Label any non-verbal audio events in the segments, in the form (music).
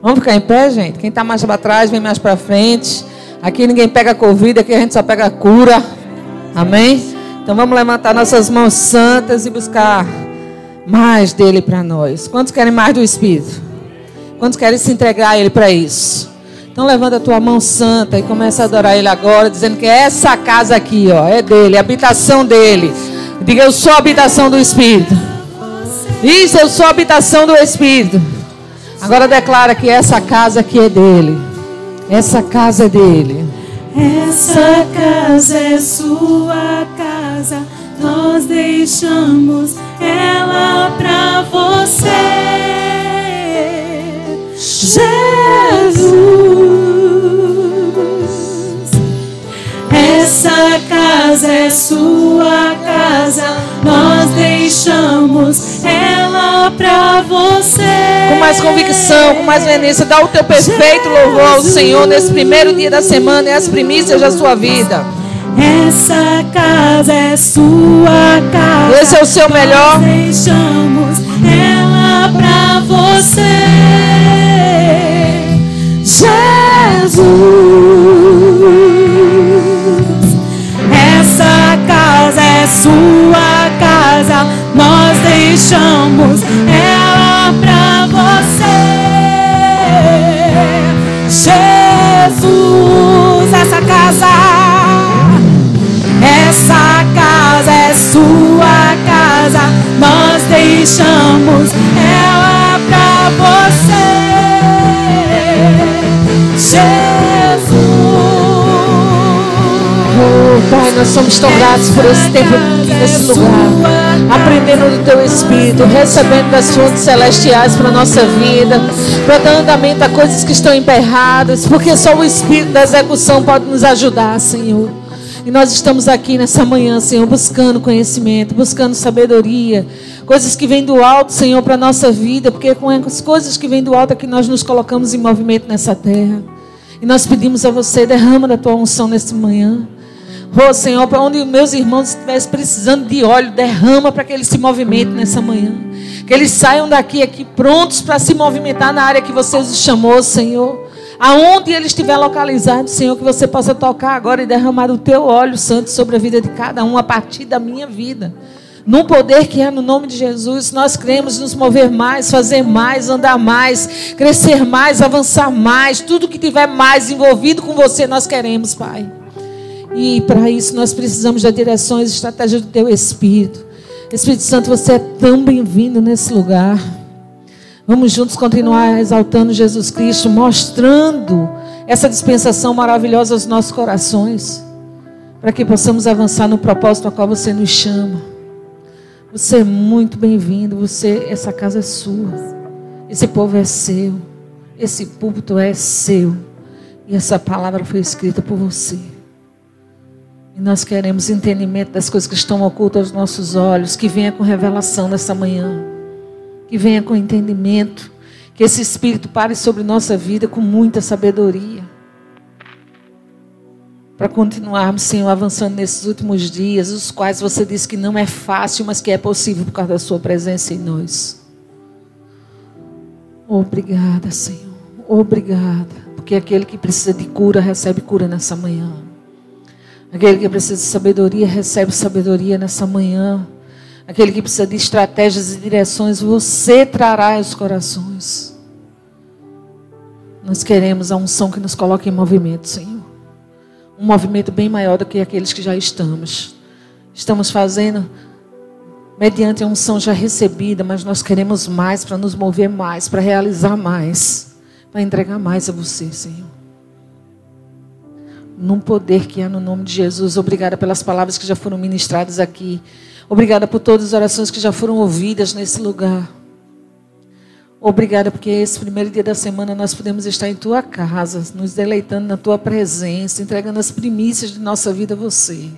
Vamos ficar em pé, gente? Quem está mais para trás, vem mais para frente. Aqui ninguém pega Covid, aqui a gente só pega cura. Amém? Então vamos levantar nossas mãos santas e buscar mais dele para nós. Quantos querem mais do Espírito? Quantos querem se entregar a ele para isso? Então levanta a tua mão santa e começa a adorar ele agora, dizendo que é essa casa aqui, ó, é dele, a habitação dele. Diga, eu sou a habitação do Espírito. Isso, eu sou a habitação do Espírito. Agora declara que essa casa aqui é dele. Essa casa é dele. Essa casa é sua casa. Nós deixamos ela pra você. Jesus. Essa casa é sua casa. Nós deixamos ela pra você. Com mais convicção, com mais venência, dá o teu perfeito louvor ao Senhor nesse primeiro dia da semana e as primícias da sua vida. Essa casa é sua casa. Esse é o seu melhor. Nós deixamos ela pra você. Jesus. Nós deixamos ela pra você. Jesus, essa casa. Essa casa é sua casa. Nós deixamos ela pra você. Jesus. Pai, nós somos tão gratos por esse tempo nesse lugar. Aprendendo do teu Espírito, recebendo das fontes celestiais para a nossa vida, para dar andamento a coisas que estão emperradas, porque só o Espírito da execução pode nos ajudar, Senhor. E nós estamos aqui nessa manhã, Senhor, buscando conhecimento, buscando sabedoria, coisas que vêm do alto, Senhor, para a nossa vida, porque com as coisas que vêm do alto é que nós nos colocamos em movimento nessa terra. E nós pedimos a você, derrama da tua unção nessa manhã. Oh, Senhor, para onde meus irmãos estivessem precisando de óleo, derrama para que eles se movimentem nessa manhã. Que eles saiam daqui aqui prontos para se movimentar na área que você os chamou, Senhor. Aonde ele estiver localizado, Senhor, que você possa tocar agora e derramar o teu óleo santo sobre a vida de cada um a partir da minha vida. No poder que é no nome de Jesus, nós queremos nos mover mais, fazer mais, andar mais, crescer mais, avançar mais, tudo que tiver mais envolvido com você, nós queremos, Pai. E para isso nós precisamos das direções e estratégias do teu Espírito. Espírito Santo, você é tão bem-vindo nesse lugar. Vamos juntos continuar exaltando Jesus Cristo, mostrando essa dispensação maravilhosa aos nossos corações, para que possamos avançar no propósito ao qual você nos chama. Você é muito bem-vindo, você, essa casa é sua. Esse povo é seu. Esse púlpito é seu. E essa palavra foi escrita por você. E nós queremos entendimento das coisas que estão ocultas aos nossos olhos, que venha com revelação nessa manhã que venha com entendimento, que esse Espírito pare sobre nossa vida com muita sabedoria. Para continuarmos, Senhor, avançando nesses últimos dias, os quais você disse que não é fácil, mas que é possível por causa da Sua presença em nós. Obrigada, Senhor. Obrigada. Porque aquele que precisa de cura recebe cura nessa manhã. Aquele que precisa de sabedoria recebe sabedoria nessa manhã. Aquele que precisa de estratégias e direções, você trará aos corações. Nós queremos a unção que nos coloque em movimento, Senhor. Um movimento bem maior do que aqueles que já estamos. Estamos fazendo mediante a unção já recebida, mas nós queremos mais para nos mover mais, para realizar mais, para entregar mais a você, Senhor. Num poder que há no nome de Jesus. Obrigada pelas palavras que já foram ministradas aqui. Obrigada por todas as orações que já foram ouvidas nesse lugar. Obrigada porque esse primeiro dia da semana nós podemos estar em tua casa, nos deleitando na tua presença, entregando as primícias de nossa vida a você.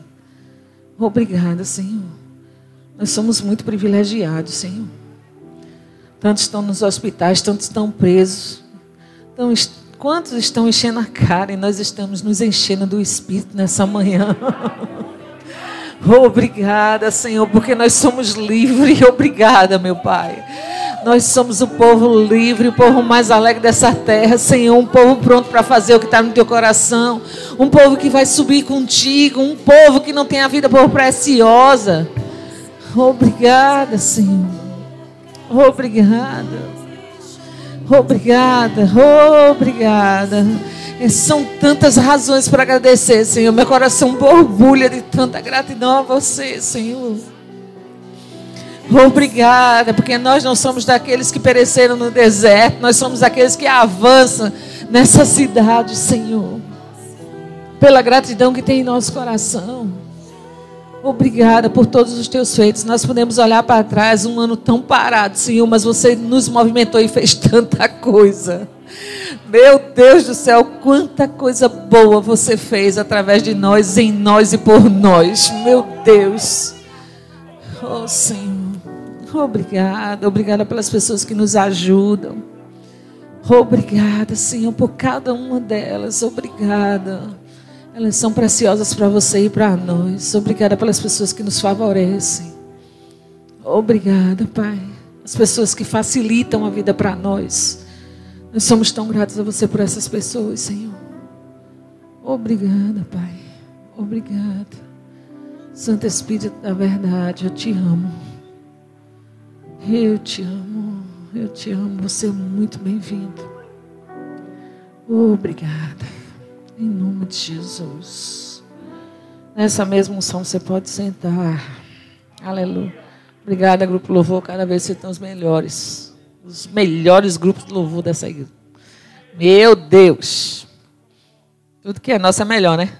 Obrigada, Senhor. Nós somos muito privilegiados, Senhor. Tantos estão nos hospitais, tantos estão presos. Então, quantos estão enchendo a cara e nós estamos nos enchendo do Espírito nessa manhã? (laughs) Obrigada, Senhor, porque nós somos livres. (laughs) Obrigada, meu Pai. Nós somos o povo livre, o povo mais alegre dessa terra, Senhor. Um povo pronto para fazer o que está no teu coração. Um povo que vai subir contigo. Um povo que não tem a vida por preciosa. Obrigada, Senhor. Obrigada. Obrigada, obrigada. São tantas razões para agradecer, Senhor. Meu coração borbulha de tanta gratidão a você, Senhor. Obrigada, porque nós não somos daqueles que pereceram no deserto, nós somos aqueles que avançam nessa cidade, Senhor. Pela gratidão que tem em nosso coração. Obrigada por todos os teus feitos. Nós podemos olhar para trás um ano tão parado, Senhor, mas você nos movimentou e fez tanta coisa. Meu Deus do céu, quanta coisa boa você fez através de nós, em nós e por nós. Meu Deus. Oh, Senhor. Obrigada, obrigada pelas pessoas que nos ajudam. Obrigada, Senhor, por cada uma delas. Obrigada. Elas são preciosas para você e para nós. Obrigada pelas pessoas que nos favorecem. Obrigada, Pai. As pessoas que facilitam a vida para nós. Nós somos tão gratos a você por essas pessoas, Senhor. Obrigada, Pai. Obrigada. Santo Espírito da verdade, eu te amo. Eu te amo, eu te amo. Você é muito bem-vindo. Obrigada. Em nome de Jesus. Nessa mesma unção você pode sentar. Aleluia. Obrigada, Grupo Louvor. Cada vez você tem os melhores. Os melhores grupos de louvor dessa igreja. Meu Deus. Tudo que é nosso é melhor, né?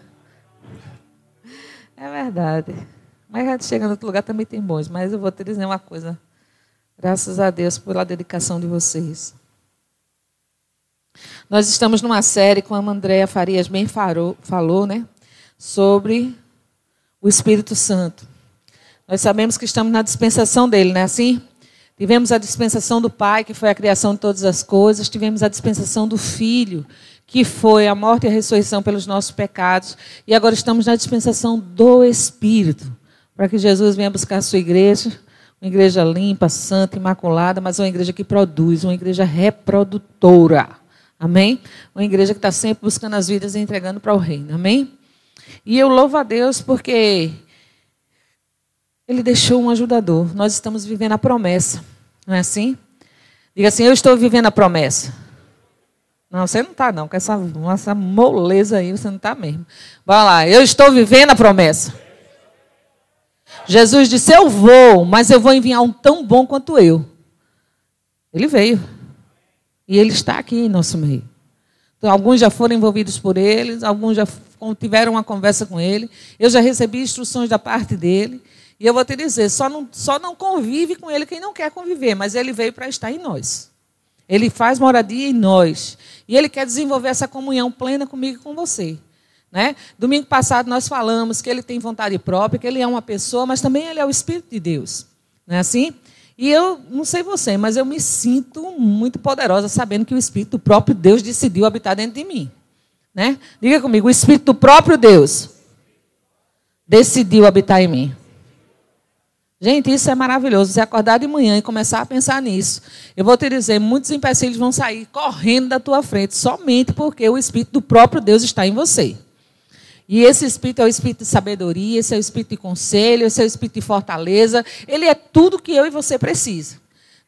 É verdade. Mas chega no outro lugar também tem bons. Mas eu vou te dizer uma coisa. Graças a Deus pela dedicação de vocês. Nós estamos numa série, como a Andréa Farias bem falou, falou, né? Sobre o Espírito Santo. Nós sabemos que estamos na dispensação dele, não é assim? Tivemos a dispensação do Pai, que foi a criação de todas as coisas. Tivemos a dispensação do Filho, que foi a morte e a ressurreição pelos nossos pecados. E agora estamos na dispensação do Espírito, para que Jesus venha buscar a sua igreja uma igreja limpa, santa, imaculada, mas uma igreja que produz, uma igreja reprodutora. Amém? Uma igreja que está sempre buscando as vidas e entregando para o reino. Amém? E eu louvo a Deus porque Ele deixou um ajudador. Nós estamos vivendo a promessa. Não é assim? Diga assim: Eu estou vivendo a promessa. Não, você não está, não. Com essa, essa moleza aí, você não está mesmo. Vai lá. Eu estou vivendo a promessa. Jesus disse: Eu vou, mas eu vou enviar um tão bom quanto eu. Ele veio. E ele está aqui em nosso meio. Então, alguns já foram envolvidos por ele, alguns já tiveram uma conversa com ele. Eu já recebi instruções da parte dele. E eu vou te dizer: só não, só não convive com ele quem não quer conviver, mas ele veio para estar em nós. Ele faz moradia em nós. E ele quer desenvolver essa comunhão plena comigo e com você. Né? Domingo passado nós falamos que ele tem vontade própria, que ele é uma pessoa, mas também ele é o Espírito de Deus. Não é assim? E eu, não sei você, mas eu me sinto muito poderosa sabendo que o Espírito do próprio Deus decidiu habitar dentro de mim. Né? Diga comigo, o Espírito do próprio Deus decidiu habitar em mim. Gente, isso é maravilhoso. Você acordar de manhã e começar a pensar nisso. Eu vou te dizer, muitos empecilhos vão sair correndo da tua frente, somente porque o Espírito do próprio Deus está em você. E esse espírito é o espírito de sabedoria, esse é o espírito de conselho, esse é o espírito de fortaleza. Ele é tudo que eu e você precisa.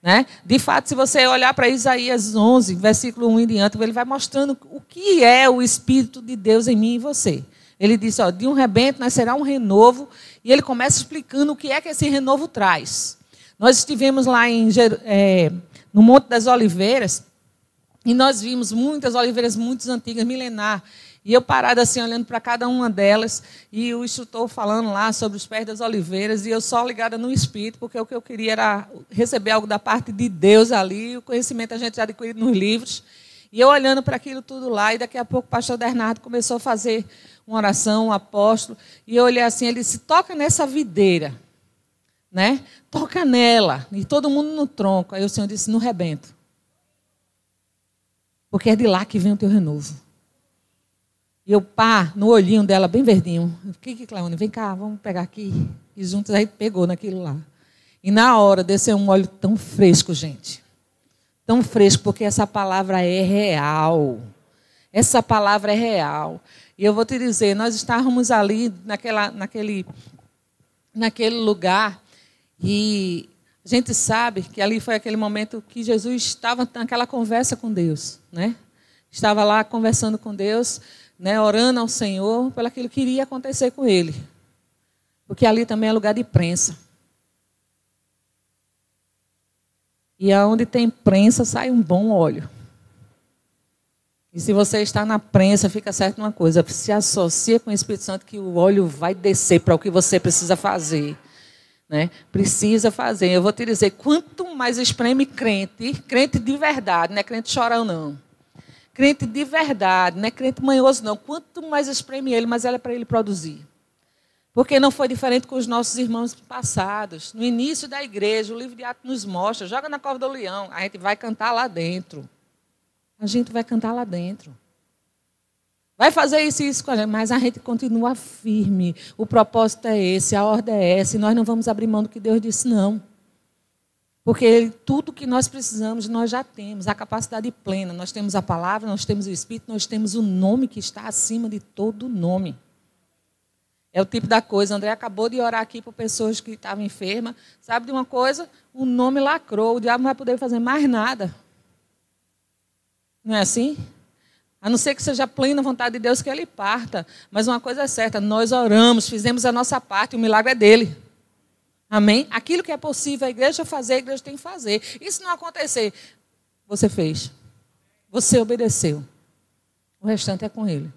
Né? De fato, se você olhar para Isaías 11, versículo 1 em diante, ele vai mostrando o que é o Espírito de Deus em mim e você. Ele diz, ó, de um rebento nascerá um renovo, e ele começa explicando o que é que esse renovo traz. Nós estivemos lá em, é, no Monte das Oliveiras, e nós vimos muitas oliveiras muito antigas, milenar. E eu parada assim, olhando para cada uma delas, e o instrutor falando lá sobre os pés das oliveiras, e eu só ligada no espírito, porque o que eu queria era receber algo da parte de Deus ali, o conhecimento a gente já adquirido nos livros. E eu olhando para aquilo tudo lá, e daqui a pouco o pastor Bernardo começou a fazer uma oração, um apóstolo, e eu olhei assim, ele disse, toca nessa videira, né? Toca nela, e todo mundo no tronco. Aí o Senhor disse, no rebento. Porque é de lá que vem o teu renovo. Eu, pá, no olhinho dela, bem verdinho. Que que, Cleone? Vem cá, vamos pegar aqui. E juntos aí pegou naquilo lá. E na hora desceu um óleo tão fresco, gente. tão fresco, porque essa palavra é real. Essa palavra é real. E eu vou te dizer, nós estávamos ali naquela, naquele, naquele lugar e a gente sabe que ali foi aquele momento que Jesus estava naquela conversa com Deus, né? Estava lá conversando com Deus, né, orando ao Senhor pelo aquilo que iria acontecer com ele. Porque ali também é lugar de prensa. E aonde tem prensa sai um bom óleo. E se você está na prensa, fica certo uma coisa: se associa com o Espírito Santo que o óleo vai descer para o que você precisa fazer. Né? Precisa fazer. Eu vou te dizer: quanto mais espreme crente, crente de verdade, não é crente chorão, não. Crente de verdade, não é crente manhoso, não. Quanto mais espreme ele, mais ela é para ele produzir. Porque não foi diferente com os nossos irmãos passados. No início da igreja, o livro de Atos nos mostra: joga na cova do leão, a gente vai cantar lá dentro. A gente vai cantar lá dentro. Vai fazer isso e isso com a gente, mas a gente continua firme. O propósito é esse, a ordem é essa, e nós não vamos abrir mão do que Deus disse, não. Porque tudo que nós precisamos, nós já temos, a capacidade plena. Nós temos a palavra, nós temos o Espírito, nós temos o nome que está acima de todo nome. É o tipo da coisa. André acabou de orar aqui para pessoas que estavam enfermas. Sabe de uma coisa? O nome lacrou. O diabo não vai poder fazer mais nada. Não é assim? A não ser que seja plena vontade de Deus que ele parta. Mas uma coisa é certa: nós oramos, fizemos a nossa parte, o milagre é dele. Amém? Aquilo que é possível a igreja fazer, a igreja tem que fazer. E se não acontecer, você fez. Você obedeceu. O restante é com ele.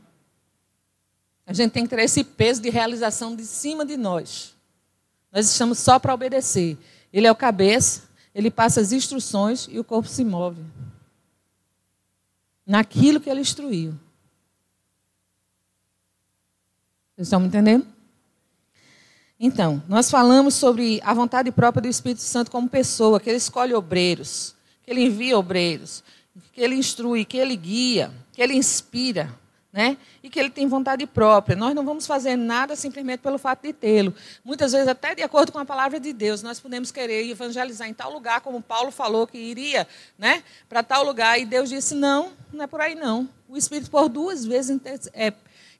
A gente tem que ter esse peso de realização de cima de nós. Nós estamos só para obedecer. Ele é o cabeça, ele passa as instruções e o corpo se move naquilo que ele instruiu. Vocês estão me entendendo? Então, nós falamos sobre a vontade própria do Espírito Santo como pessoa, que ele escolhe obreiros, que ele envia obreiros, que ele instrui, que ele guia, que ele inspira né? E que ele tem vontade própria. Nós não vamos fazer nada simplesmente pelo fato de tê-lo. Muitas vezes, até de acordo com a palavra de Deus, nós podemos querer evangelizar em tal lugar, como Paulo falou que iria, né? Para tal lugar, e Deus disse: não, não é por aí não. O Espírito, por duas vezes, é,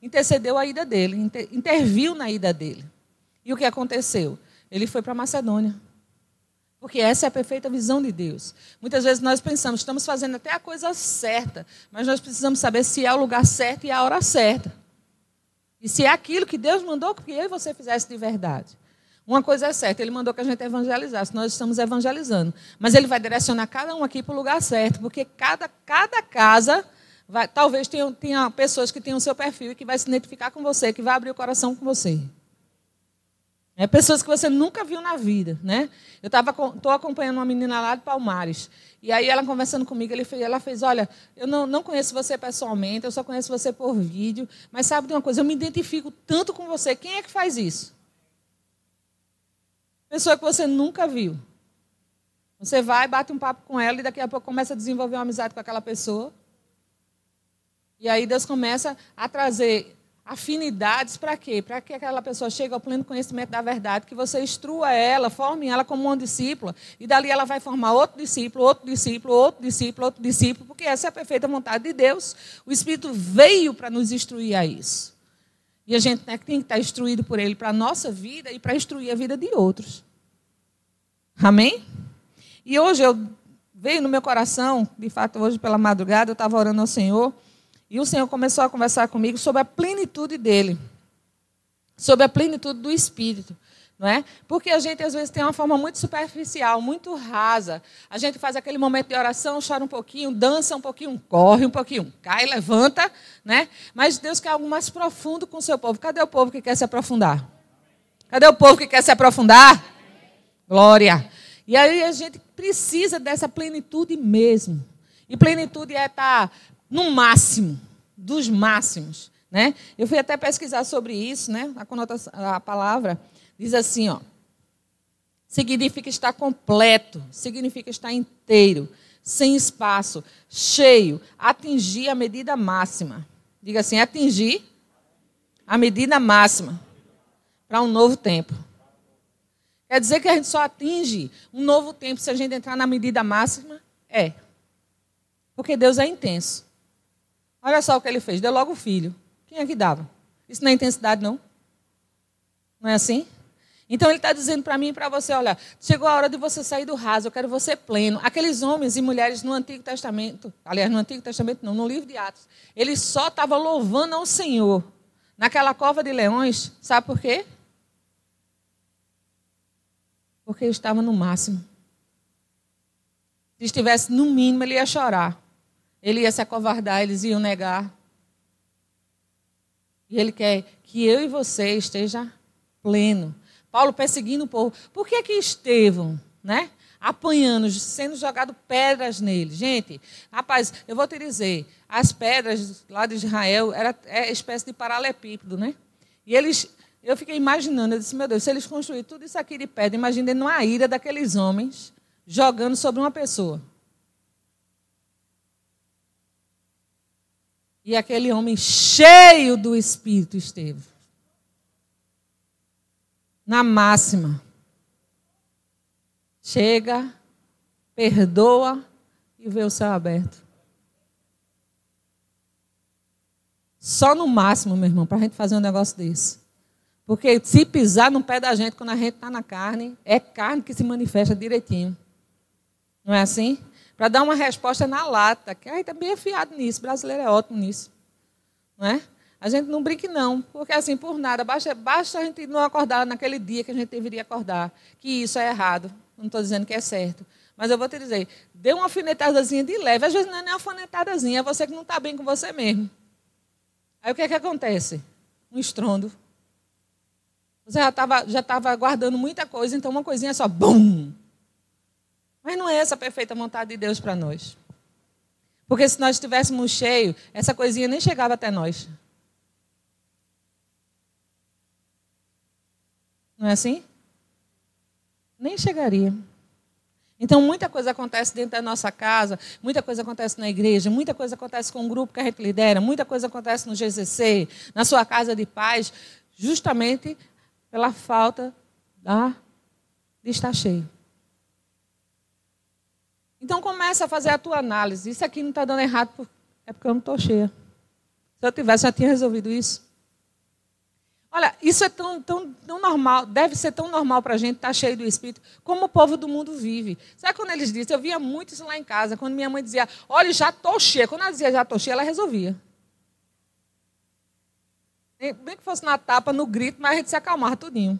intercedeu a ida dele, interviu na ida dele. E o que aconteceu? Ele foi para Macedônia. Porque essa é a perfeita visão de Deus. Muitas vezes nós pensamos, estamos fazendo até a coisa certa, mas nós precisamos saber se é o lugar certo e a hora certa. E se é aquilo que Deus mandou que eu e você fizesse de verdade. Uma coisa é certa, Ele mandou que a gente evangelizasse, nós estamos evangelizando. Mas Ele vai direcionar cada um aqui para o lugar certo, porque cada, cada casa, vai, talvez tenha, tenha pessoas que tenham o seu perfil e que vai se identificar com você, que vai abrir o coração com você. É, pessoas que você nunca viu na vida, né? Eu estou acompanhando uma menina lá de Palmares. E aí ela conversando comigo, ele fez, ela fez, olha, eu não, não conheço você pessoalmente, eu só conheço você por vídeo, mas sabe de uma coisa, eu me identifico tanto com você. Quem é que faz isso? Pessoa que você nunca viu. Você vai, bate um papo com ela e daqui a pouco começa a desenvolver uma amizade com aquela pessoa. E aí Deus começa a trazer afinidades para quê? Para que aquela pessoa chegue ao pleno conhecimento da verdade, que você instrua ela, forme ela como uma discípula, e dali ela vai formar outro discípulo, outro discípulo, outro discípulo, outro discípulo, porque essa é a perfeita vontade de Deus. O Espírito veio para nos instruir a isso. E a gente né, tem que estar instruído por ele para a nossa vida e para instruir a vida de outros. Amém? E hoje eu veio no meu coração, de fato, hoje pela madrugada, eu estava orando ao Senhor. E o Senhor começou a conversar comigo sobre a plenitude dele, sobre a plenitude do Espírito. Não é? Porque a gente às vezes tem uma forma muito superficial, muito rasa. A gente faz aquele momento de oração, chora um pouquinho, dança um pouquinho, corre um pouquinho, cai, levanta, né? Mas Deus quer algo mais profundo com o seu povo. Cadê o povo que quer se aprofundar? Cadê o povo que quer se aprofundar? Glória. E aí a gente precisa dessa plenitude mesmo. E plenitude é estar no máximo, dos máximos. Né? Eu fui até pesquisar sobre isso, né? a, conotação, a palavra diz assim, ó, significa estar completo, significa estar inteiro, sem espaço, cheio, atingir a medida máxima. Diga assim, atingir a medida máxima para um novo tempo. Quer dizer que a gente só atinge um novo tempo se a gente entrar na medida máxima? É. Porque Deus é intenso. Olha só o que ele fez, deu logo o filho. Quem é que dava? Isso não é intensidade, não? Não é assim? Então ele está dizendo para mim e para você: olha, chegou a hora de você sair do raso, eu quero você pleno. Aqueles homens e mulheres no Antigo Testamento, aliás, no Antigo Testamento não, no livro de Atos, eles só estavam louvando ao Senhor. Naquela cova de leões, sabe por quê? Porque estava no máximo. Se estivesse no mínimo, ele ia chorar. Ele ia se acovardar, eles iam negar. E ele quer que eu e você esteja pleno. Paulo perseguindo o povo. Por que que Estevão, né? Apanhando, sendo jogado pedras nele. Gente, rapaz, eu vou te dizer, as pedras lá de Israel era é espécie de paralepípedo, né? E eles, eu fiquei imaginando, eu disse, meu Deus, se eles construírem tudo isso aqui de pedra, imaginando a ira daqueles homens jogando sobre uma pessoa. E aquele homem cheio do Espírito esteve. Na máxima. Chega, perdoa e vê o céu aberto. Só no máximo, meu irmão, para a gente fazer um negócio desse. Porque se pisar no pé da gente quando a gente está na carne, é carne que se manifesta direitinho. Não é assim? Para dar uma resposta na lata, que aí também é fiado nisso, o brasileiro é ótimo nisso. Não é? A gente não brinque, não, porque assim, por nada, basta, basta a gente não acordar naquele dia que a gente deveria acordar, que isso é errado. Não estou dizendo que é certo. Mas eu vou te dizer, dê uma alfinetadazinha de leve. Às vezes não é nem uma alfinetadazinha, é você que não está bem com você mesmo. Aí o que é que acontece? Um estrondo. Você já estava já tava guardando muita coisa, então uma coisinha só, bum! Mas não é essa a perfeita vontade de Deus para nós. Porque se nós estivéssemos cheios, essa coisinha nem chegava até nós. Não é assim? Nem chegaria. Então, muita coisa acontece dentro da nossa casa, muita coisa acontece na igreja, muita coisa acontece com o grupo que a gente lidera, muita coisa acontece no GCC, na sua casa de paz, justamente pela falta da, de estar cheio. Então começa a fazer a tua análise. Isso aqui não está dando errado, é porque eu não estou cheia. Se eu tivesse, já tinha resolvido isso. Olha, isso é tão, tão, tão normal, deve ser tão normal para a gente estar tá cheio do Espírito, como o povo do mundo vive. Sabe quando eles dizem? Eu via muito isso lá em casa, quando minha mãe dizia, olha, já estou cheia. Quando ela dizia, já estou cheia, ela resolvia. Bem que fosse na tapa, no grito, mas a gente se acalmava tudinho.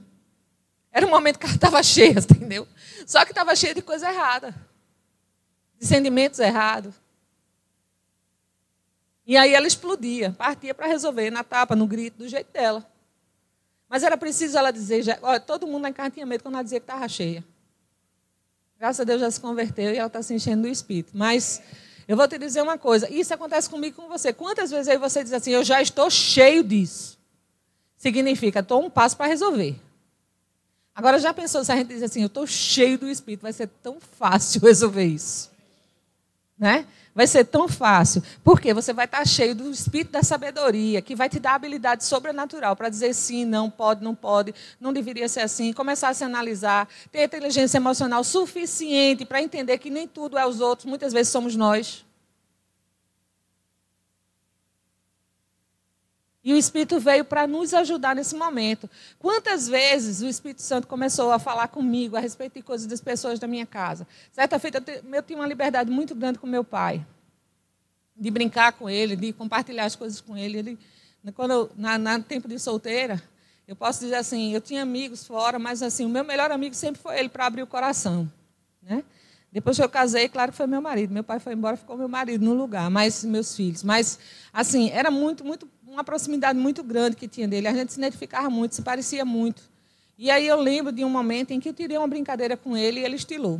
Era um momento que ela estava (laughs) cheia, entendeu? Só que estava cheia de coisa errada de sentimentos errados. E aí ela explodia, partia para resolver na tapa, no grito, do jeito dela. Mas era preciso ela dizer, já, olha, todo mundo na casa tinha medo quando ela dizia que estava cheia. Graças a Deus já se converteu e ela está se enchendo do Espírito. Mas eu vou te dizer uma coisa, isso acontece comigo com você. Quantas vezes aí você diz assim, eu já estou cheio disso? Significa, estou um passo para resolver. Agora já pensou se a gente diz assim, eu estou cheio do Espírito, vai ser tão fácil (laughs) resolver isso né? Vai ser tão fácil, porque você vai estar cheio do espírito da sabedoria, que vai te dar habilidade sobrenatural para dizer sim, não pode, não pode, não deveria ser assim, começar a se analisar, ter inteligência emocional suficiente para entender que nem tudo é os outros, muitas vezes somos nós. E o Espírito veio para nos ajudar nesse momento. Quantas vezes o Espírito Santo começou a falar comigo a respeito de coisas das pessoas da minha casa? Certa feita, eu tinha uma liberdade muito grande com meu pai. De brincar com ele, de compartilhar as coisas com ele. ele quando eu, na, na tempo de solteira, eu posso dizer assim, eu tinha amigos fora, mas assim, o meu melhor amigo sempre foi ele para abrir o coração. Né? Depois que eu casei, claro que foi meu marido. Meu pai foi embora, ficou meu marido no lugar, mais meus filhos. Mas, assim, era muito, muito uma proximidade muito grande que tinha dele. A gente se identificava muito, se parecia muito. E aí eu lembro de um momento em que eu tirei uma brincadeira com ele e ele estilou.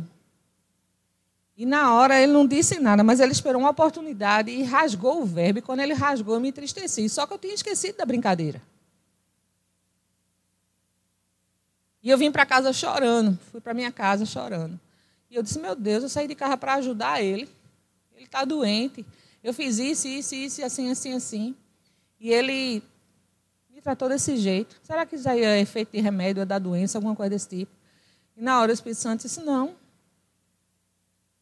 E na hora ele não disse nada, mas ele esperou uma oportunidade e rasgou o verbo. E quando ele rasgou, eu me entristeci. Só que eu tinha esquecido da brincadeira. E eu vim para casa chorando. Fui para minha casa chorando. E eu disse: Meu Deus, eu saí de casa para ajudar ele. Ele está doente. Eu fiz isso, isso, isso, assim, assim, assim. E ele me tratou desse jeito. Será que isso aí é efeito de remédio, é da doença, alguma coisa desse tipo? E na hora o Espírito Santo disse: não.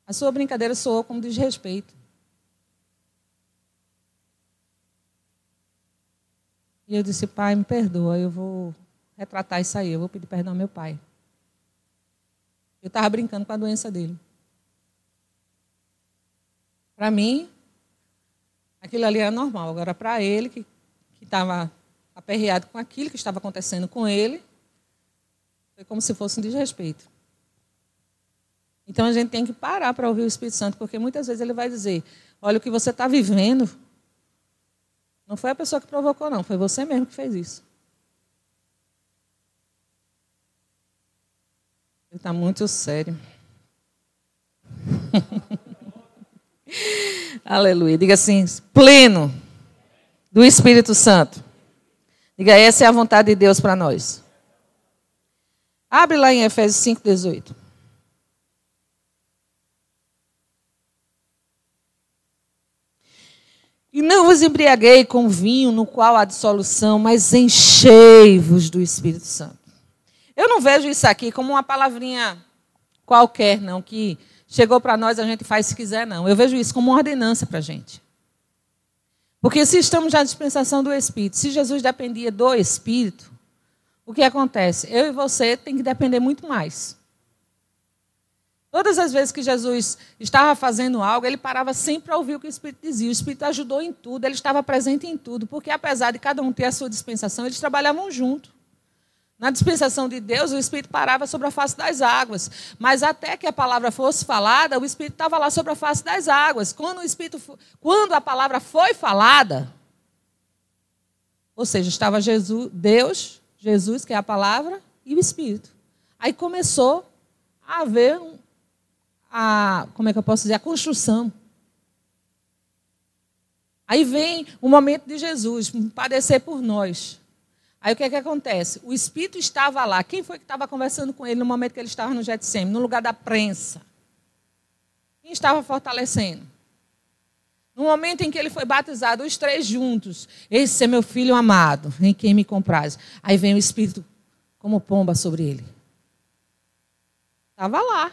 A sua brincadeira soou como desrespeito. E eu disse: pai, me perdoa, eu vou retratar isso aí, eu vou pedir perdão ao meu pai. Eu estava brincando com a doença dele. Para mim, aquilo ali era normal. Agora, para ele, que estava aperreado com aquilo que estava acontecendo com ele, foi como se fosse um desrespeito. Então a gente tem que parar para ouvir o Espírito Santo, porque muitas vezes ele vai dizer: olha, o que você está vivendo não foi a pessoa que provocou, não, foi você mesmo que fez isso. Ele está muito sério. Aleluia. Diga assim: pleno do Espírito Santo. Diga, essa é a vontade de Deus para nós. Abre lá em Efésios 5,18. E não vos embriaguei com vinho no qual há dissolução, mas enchei-vos do Espírito Santo. Eu não vejo isso aqui como uma palavrinha qualquer, não, que chegou para nós, a gente faz se quiser, não. Eu vejo isso como uma ordenança para a gente. Porque se estamos na dispensação do Espírito, se Jesus dependia do Espírito, o que acontece? Eu e você tem que depender muito mais. Todas as vezes que Jesus estava fazendo algo, ele parava sempre para ouvir o que o Espírito dizia. O Espírito ajudou em tudo, ele estava presente em tudo, porque apesar de cada um ter a sua dispensação, eles trabalhavam junto. Na dispensação de Deus, o Espírito parava sobre a face das águas. Mas até que a palavra fosse falada, o Espírito estava lá sobre a face das águas. Quando, o Espírito, quando a palavra foi falada, ou seja, estava Jesus, Deus Jesus, que é a palavra, e o Espírito. Aí começou a haver a, como é que eu posso dizer, a construção. Aí vem o momento de Jesus padecer por nós. Aí o que é que acontece? O Espírito estava lá. Quem foi que estava conversando com ele no momento que ele estava no Getsemane, no lugar da prensa? Quem estava fortalecendo? No momento em que ele foi batizado, os três juntos, esse é meu filho amado, em quem me compraz. Aí vem o Espírito como pomba sobre ele. Estava lá.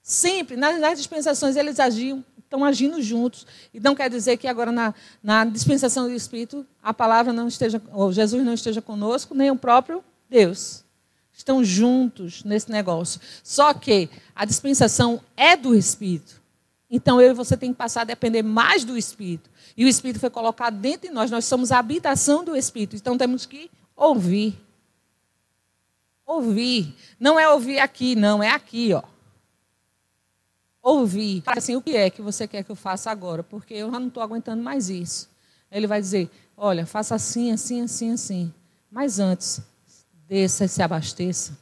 Sempre, nas, nas, dispensações, eles agiam, estão agindo juntos. E não quer dizer que agora, na, na dispensação do Espírito, a palavra não esteja, ou Jesus não esteja conosco, nem o próprio Deus. Estão juntos nesse negócio. Só que a dispensação é do Espírito. Então eu e você tem que passar a depender mais do Espírito. E o Espírito foi colocado dentro de nós, nós somos a habitação do Espírito. Então temos que ouvir. Ouvir. Não é ouvir aqui, não, é aqui, ó. Ouvir. Assim, o que é que você quer que eu faça agora? Porque eu já não estou aguentando mais isso. Ele vai dizer: olha, faça assim, assim, assim, assim. Mas antes, desça e se abasteça.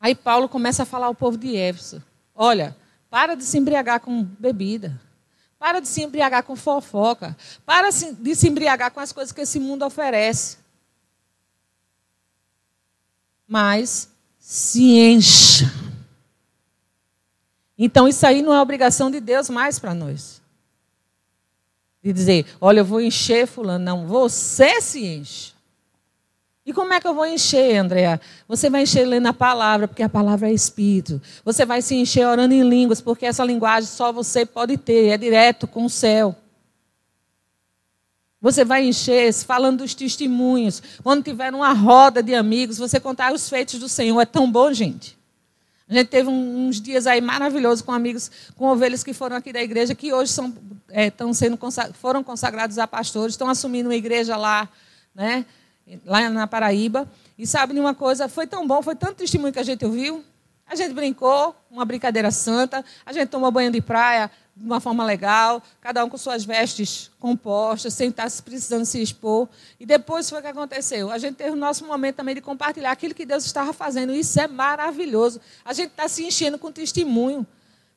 Aí Paulo começa a falar ao povo de Éfeso: olha, para de se embriagar com bebida. Para de se embriagar com fofoca. Para de se embriagar com as coisas que esse mundo oferece. Mas se encha. Então isso aí não é obrigação de Deus mais para nós. De dizer, olha, eu vou encher fulano. Não, você se enche. E como é que eu vou encher, Andréa? Você vai encher lendo a palavra, porque a palavra é espírito. Você vai se encher orando em línguas, porque essa linguagem só você pode ter, é direto com o céu. Você vai encher falando dos testemunhos. Quando tiver uma roda de amigos, você contar os feitos do Senhor. É tão bom, gente. A gente teve uns dias aí maravilhosos com amigos, com ovelhas que foram aqui da igreja, que hoje são, é, sendo foram consagrados a pastores, estão assumindo uma igreja lá, né? lá na Paraíba. E sabe de uma coisa? Foi tão bom, foi tanto testemunho que a gente ouviu. A gente brincou, uma brincadeira santa. A gente tomou banho de praia de uma forma legal, cada um com suas vestes compostas, sem estar precisando se expor. E depois foi o que aconteceu. A gente teve o nosso momento também de compartilhar aquilo que Deus estava fazendo. Isso é maravilhoso. A gente está se enchendo com testemunho.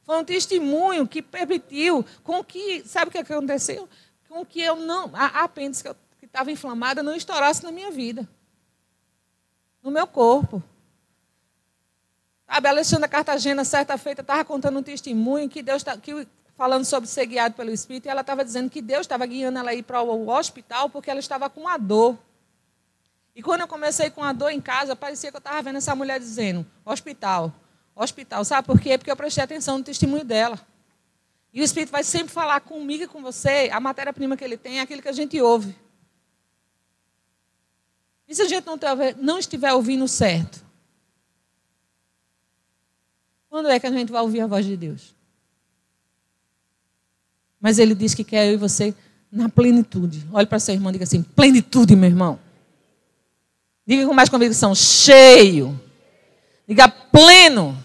Foi um testemunho que permitiu com que, sabe o que aconteceu? Com que eu não, a apêndice que estava inflamada não estourasse na minha vida, no meu corpo. Sabe, Alexandra Cartagena, certa feita, estava contando um testemunho que Deus tá, que, falando sobre ser guiado pelo Espírito, e ela estava dizendo que Deus estava guiando ela a ir para o hospital porque ela estava com uma dor. E quando eu comecei com a dor em casa, parecia que eu estava vendo essa mulher dizendo: hospital, hospital. Sabe por quê? Porque eu prestei atenção no testemunho dela. E o Espírito vai sempre falar comigo e com você, a matéria-prima que ele tem é aquilo que a gente ouve. E se a gente não, não estiver ouvindo certo? Quando é que a gente vai ouvir a voz de Deus? Mas ele diz que quer eu e você na plenitude. Olhe para seu irmão e diga assim: plenitude, meu irmão. Diga com mais convicção: cheio. Diga pleno.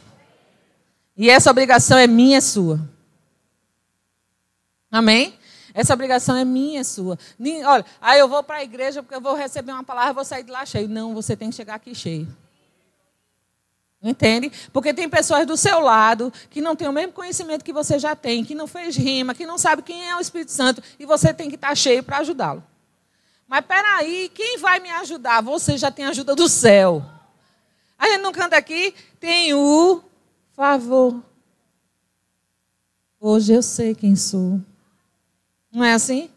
E essa obrigação é minha e sua. Amém? Essa obrigação é minha e sua. Olha, aí eu vou para a igreja porque eu vou receber uma palavra, vou sair de lá cheio. Não, você tem que chegar aqui cheio. Entende? Porque tem pessoas do seu lado que não têm o mesmo conhecimento que você já tem, que não fez rima, que não sabe quem é o Espírito Santo, e você tem que estar cheio para ajudá-lo. Mas peraí, quem vai me ajudar? Você já tem ajuda do céu. A gente não canta aqui, tem o favor. Hoje eu sei quem sou. Não é assim?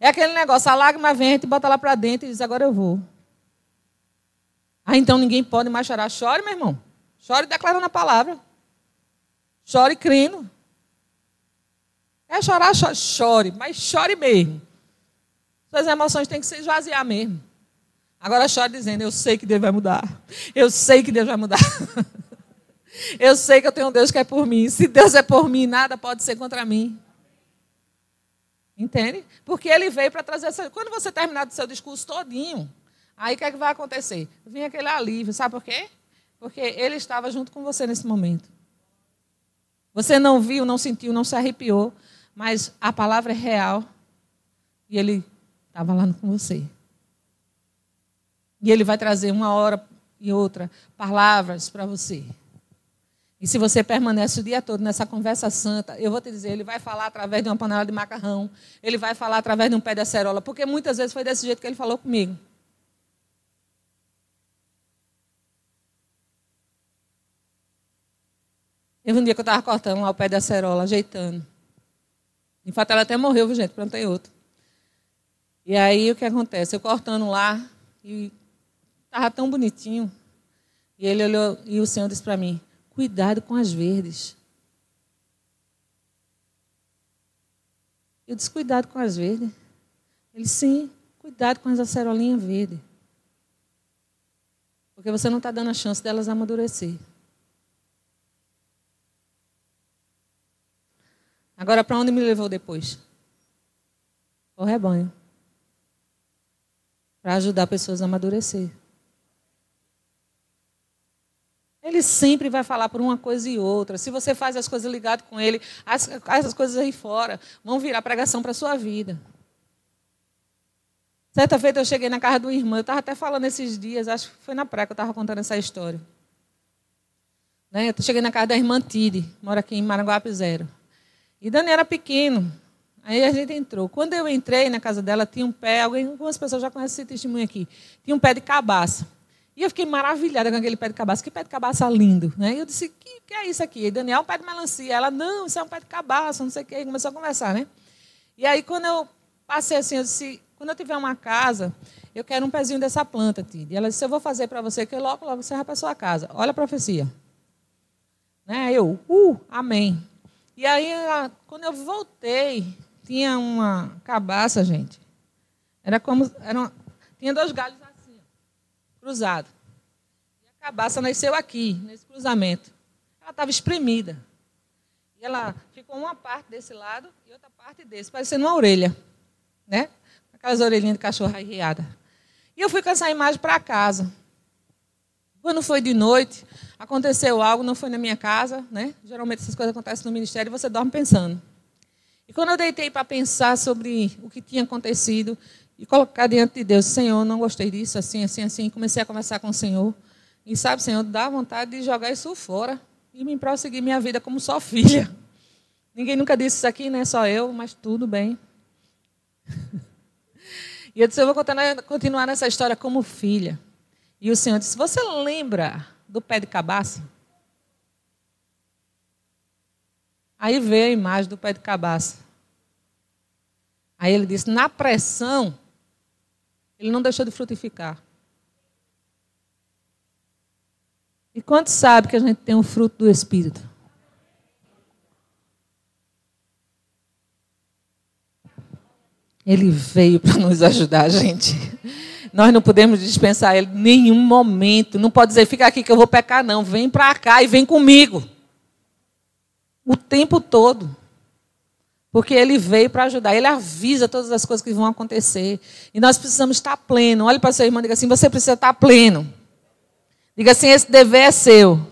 É aquele negócio, a lágrima vem, a gente bota lá para dentro e diz, agora eu vou. Ah, então ninguém pode mais chorar. Chore, meu irmão. Chore declarando a palavra. Chore crendo. É chorar, chore, chore, mas chore mesmo. Suas emoções têm que se esvaziar mesmo. Agora chore dizendo, eu sei que Deus vai mudar. Eu sei que Deus vai mudar. (laughs) eu sei que eu tenho um Deus que é por mim. Se Deus é por mim, nada pode ser contra mim. Entende? Porque ele veio para trazer essa. Quando você terminar do seu discurso todinho, aí o que, é que vai acontecer? Vem aquele alívio. Sabe por quê? Porque ele estava junto com você nesse momento. Você não viu, não sentiu, não se arrepiou, mas a palavra é real e ele estava lá com você. E ele vai trazer uma hora e outra palavras para você. E se você permanece o dia todo nessa conversa santa, eu vou te dizer, ele vai falar através de uma panela de macarrão, ele vai falar através de um pé de acerola, porque muitas vezes foi desse jeito que ele falou comigo. Teve um dia que eu estava cortando lá o pé de acerola, ajeitando. De fato, ela até morreu, viu, gente? Plantei outro. E aí, o que acontece? Eu cortando lá, e estava tão bonitinho. E ele olhou, e o Senhor disse para mim: Cuidado com as verdes. Eu disse, cuidado com as verdes. Ele, sim, cuidado com as acerolinhas verdes. Porque você não está dando a chance delas amadurecer. Agora, para onde me levou depois? O rebanho. Para ajudar pessoas a amadurecer. Ele sempre vai falar por uma coisa e outra. Se você faz as coisas ligado com ele, as, as coisas aí fora vão virar pregação para a sua vida. Certa feita eu cheguei na casa do irmão, eu estava até falando esses dias, acho que foi na praia que eu estava contando essa história. Né? Eu cheguei na casa da irmã Tide, mora aqui em Maranguape Zero. E Dani era pequeno. Aí a gente entrou. Quando eu entrei na casa dela, tinha um pé, algumas pessoas já conhecem esse testemunho aqui, tinha um pé de cabaça. E eu fiquei maravilhada com aquele pé de cabaça. Que pé de cabaça lindo. Né? E eu disse, que, que é isso aqui? E Daniel, um pé de melancia. Ela, não, isso é um pé de cabaça, não sei o quê. E começou a conversar, né? E aí, quando eu passei assim, eu disse, quando eu tiver uma casa, eu quero um pezinho dessa planta, Tid. E ela disse, eu vou fazer para você, que logo, logo você vai para sua casa. Olha a profecia. Né? Eu, uh, amém. E aí, quando eu voltei, tinha uma cabaça, gente. Era como, era uma, tinha dois galhos cruzado. E a cabaça nasceu aqui, nesse cruzamento. Ela estava espremida. E ela ficou uma parte desse lado e outra parte desse, parecendo uma orelha. Né? Aquelas orelhinhas de cachorro arriada. E eu fui com essa imagem para casa. Quando foi de noite, aconteceu algo, não foi na minha casa, né? Geralmente essas coisas acontecem no ministério e você dorme pensando. E quando eu deitei para pensar sobre o que tinha acontecido, e colocar diante de Deus, Senhor, não gostei disso, assim, assim, assim. Comecei a conversar com o Senhor. E sabe, Senhor, dá vontade de jogar isso fora e me prosseguir minha vida como só filha. (laughs) Ninguém nunca disse isso aqui, né? Só eu, mas tudo bem. (laughs) e eu disse, eu vou continuar nessa história como filha. E o Senhor disse, você lembra do pé de cabaça? Aí veio a imagem do pé de cabaça. Aí ele disse, na pressão, ele não deixou de frutificar. E quanto sabe que a gente tem o fruto do Espírito? Ele veio para nos ajudar, (laughs) gente. Nós não podemos dispensar ele em nenhum momento. Não pode dizer, fica aqui que eu vou pecar, não. Vem para cá e vem comigo. O tempo todo. Porque ele veio para ajudar. Ele avisa todas as coisas que vão acontecer. E nós precisamos estar pleno. Olhe para seu irmão e diga assim: você precisa estar pleno. Diga assim: esse dever é seu.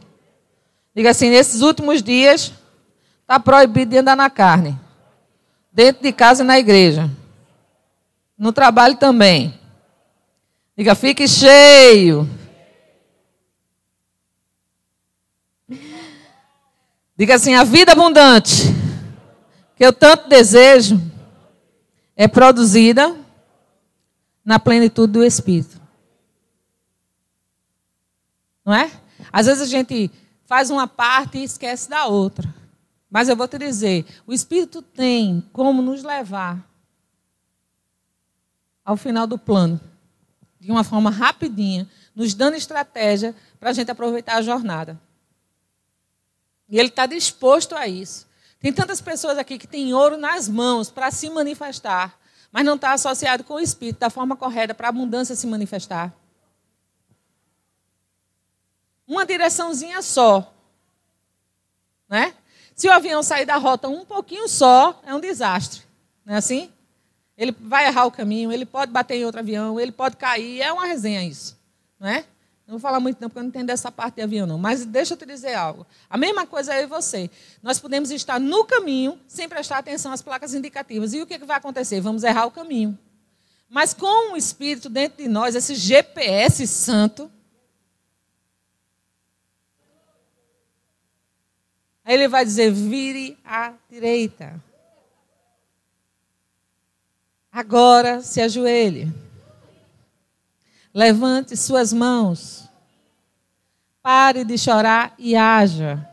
Diga assim: nesses últimos dias, está proibido de andar na carne. Dentro de casa e na igreja. No trabalho também. Diga, fique cheio. Diga assim: a vida abundante que eu tanto desejo é produzida na plenitude do Espírito. Não é? Às vezes a gente faz uma parte e esquece da outra. Mas eu vou te dizer: o Espírito tem como nos levar ao final do plano, de uma forma rapidinha, nos dando estratégia para a gente aproveitar a jornada. E Ele está disposto a isso. Tem tantas pessoas aqui que têm ouro nas mãos para se manifestar, mas não está associado com o Espírito da forma correta para a abundância se manifestar. Uma direçãozinha só. Né? Se o avião sair da rota um pouquinho só, é um desastre. Não é assim? Ele vai errar o caminho, ele pode bater em outro avião, ele pode cair. É uma resenha isso. Não é? Não vou falar muito não, porque eu não entendo essa parte de avião não. Mas deixa eu te dizer algo. A mesma coisa é eu e você. Nós podemos estar no caminho sem prestar atenção às placas indicativas. E o que vai acontecer? Vamos errar o caminho. Mas com o Espírito dentro de nós, esse GPS santo, Aí ele vai dizer: vire à direita. Agora se ajoelhe. Levante suas mãos. Pare de chorar e haja.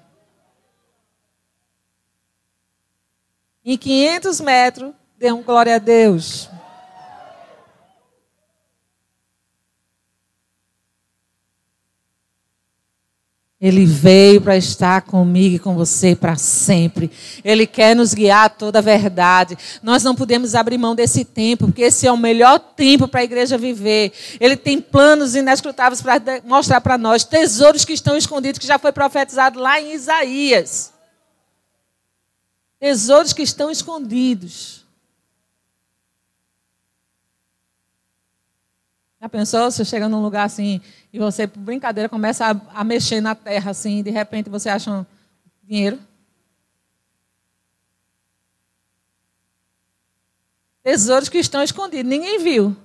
Em 500 metros, dê um glória a Deus. Ele veio para estar comigo e com você para sempre. Ele quer nos guiar a toda a verdade. Nós não podemos abrir mão desse tempo, porque esse é o melhor tempo para a igreja viver. Ele tem planos inescrutáveis para mostrar para nós, tesouros que estão escondidos, que já foi profetizado lá em Isaías. Tesouros que estão escondidos. Já pensou? Você chega num lugar assim e você, por brincadeira, começa a, a mexer na terra assim e de repente você acha um dinheiro? Tesouros que estão escondidos, ninguém viu.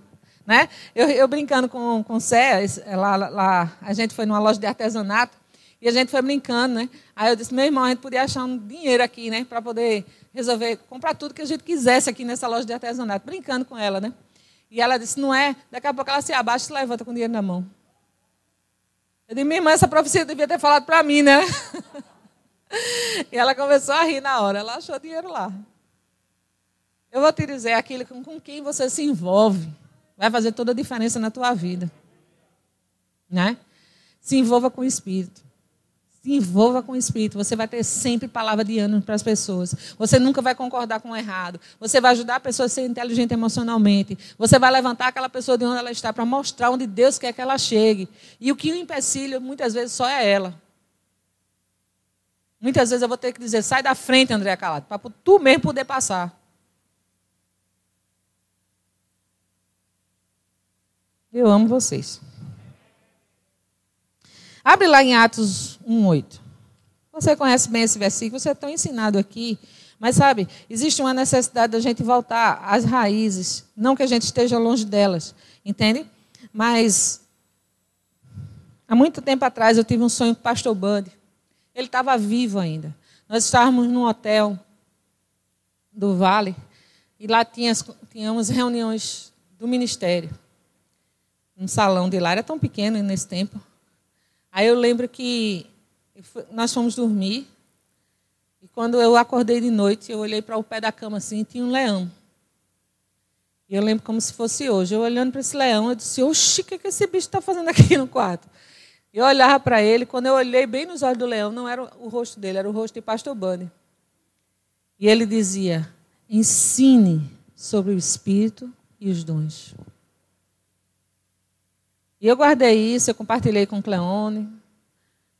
Né? Eu, eu brincando com, com o Cé, lá, lá, a gente foi numa loja de artesanato e a gente foi brincando, né? Aí eu disse, meu irmão, a gente podia achar um dinheiro aqui, né? Para poder resolver, comprar tudo que a gente quisesse aqui nessa loja de artesanato, brincando com ela, né? E ela disse, não é? Daqui a pouco ela se abaixa e se levanta com o dinheiro na mão. Eu disse, minha irmã, essa profecia devia ter falado para mim, né? (laughs) e ela começou a rir na hora. Ela achou dinheiro lá. Eu vou te dizer, aquilo com quem você se envolve vai fazer toda a diferença na tua vida. Né? Se envolva com o Espírito. Se envolva com o Espírito. Você vai ter sempre palavra de ânimo para as pessoas. Você nunca vai concordar com o errado. Você vai ajudar a pessoa a ser inteligente emocionalmente. Você vai levantar aquela pessoa de onde ela está para mostrar onde Deus quer que ela chegue. E o que o empecilho, muitas vezes, só é ela. Muitas vezes eu vou ter que dizer, sai da frente, André Calado, para tu mesmo poder passar. Eu amo vocês. Abre lá em Atos 1,8. Você conhece bem esse versículo, você é tão ensinado aqui. Mas sabe, existe uma necessidade da gente voltar às raízes. Não que a gente esteja longe delas, entende? Mas há muito tempo atrás eu tive um sonho com o pastor Bud. Ele estava vivo ainda. Nós estávamos num hotel do Vale e lá tínhamos reuniões do ministério. Um salão de lá era tão pequeno nesse tempo. Aí eu lembro que nós fomos dormir. E quando eu acordei de noite, eu olhei para o pé da cama assim e tinha um leão. E eu lembro como se fosse hoje. Eu olhando para esse leão, eu disse: Oxi, o que, que esse bicho está fazendo aqui no quarto? Eu olhava para ele, quando eu olhei bem nos olhos do leão, não era o rosto dele, era o rosto de Pastor Bunny. E ele dizia: Ensine sobre o Espírito e os dons. E eu guardei isso, eu compartilhei com Cleone.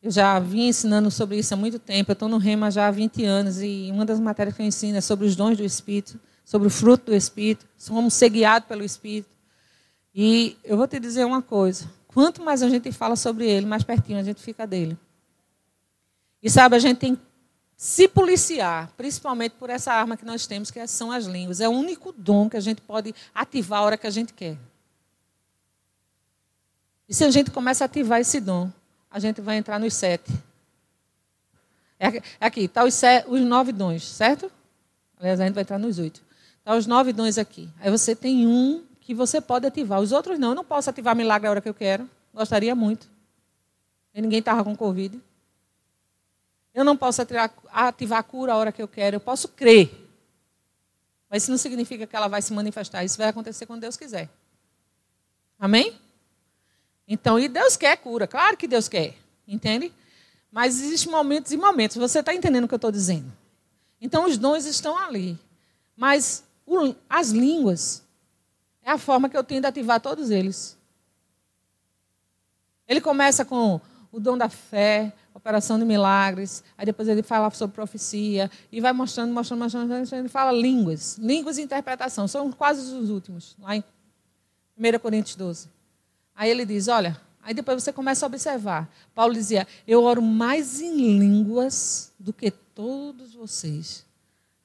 Eu já vim ensinando sobre isso há muito tempo. Eu estou no Rema já há 20 anos e uma das matérias que eu ensino é sobre os dons do Espírito, sobre o fruto do Espírito, como ser guiado pelo Espírito. E eu vou te dizer uma coisa: quanto mais a gente fala sobre ele, mais pertinho a gente fica dele. E sabe, a gente tem que se policiar, principalmente por essa arma que nós temos, que são as línguas. É o único dom que a gente pode ativar a hora que a gente quer. E se a gente começa a ativar esse dom, a gente vai entrar nos sete. É aqui, está é os, os nove dons, certo? Aliás, a gente vai entrar nos oito. Está os nove dons aqui. Aí você tem um que você pode ativar. Os outros não. Eu não posso ativar milagre a hora que eu quero. Gostaria muito. E ninguém estava com Covid. Eu não posso ativar, ativar a cura a hora que eu quero. Eu posso crer. Mas isso não significa que ela vai se manifestar. Isso vai acontecer quando Deus quiser. Amém? Então, e Deus quer cura, claro que Deus quer, entende? Mas existem momentos e momentos, você está entendendo o que eu estou dizendo. Então, os dons estão ali. Mas o, as línguas é a forma que eu tenho de ativar todos eles. Ele começa com o dom da fé, operação de milagres, aí depois ele fala sobre profecia, e vai mostrando, mostrando, mostrando, mostrando ele fala línguas. Línguas e interpretação, são quase os últimos, lá em 1 Coríntios 12. Aí ele diz: Olha, aí depois você começa a observar. Paulo dizia: Eu oro mais em línguas do que todos vocês.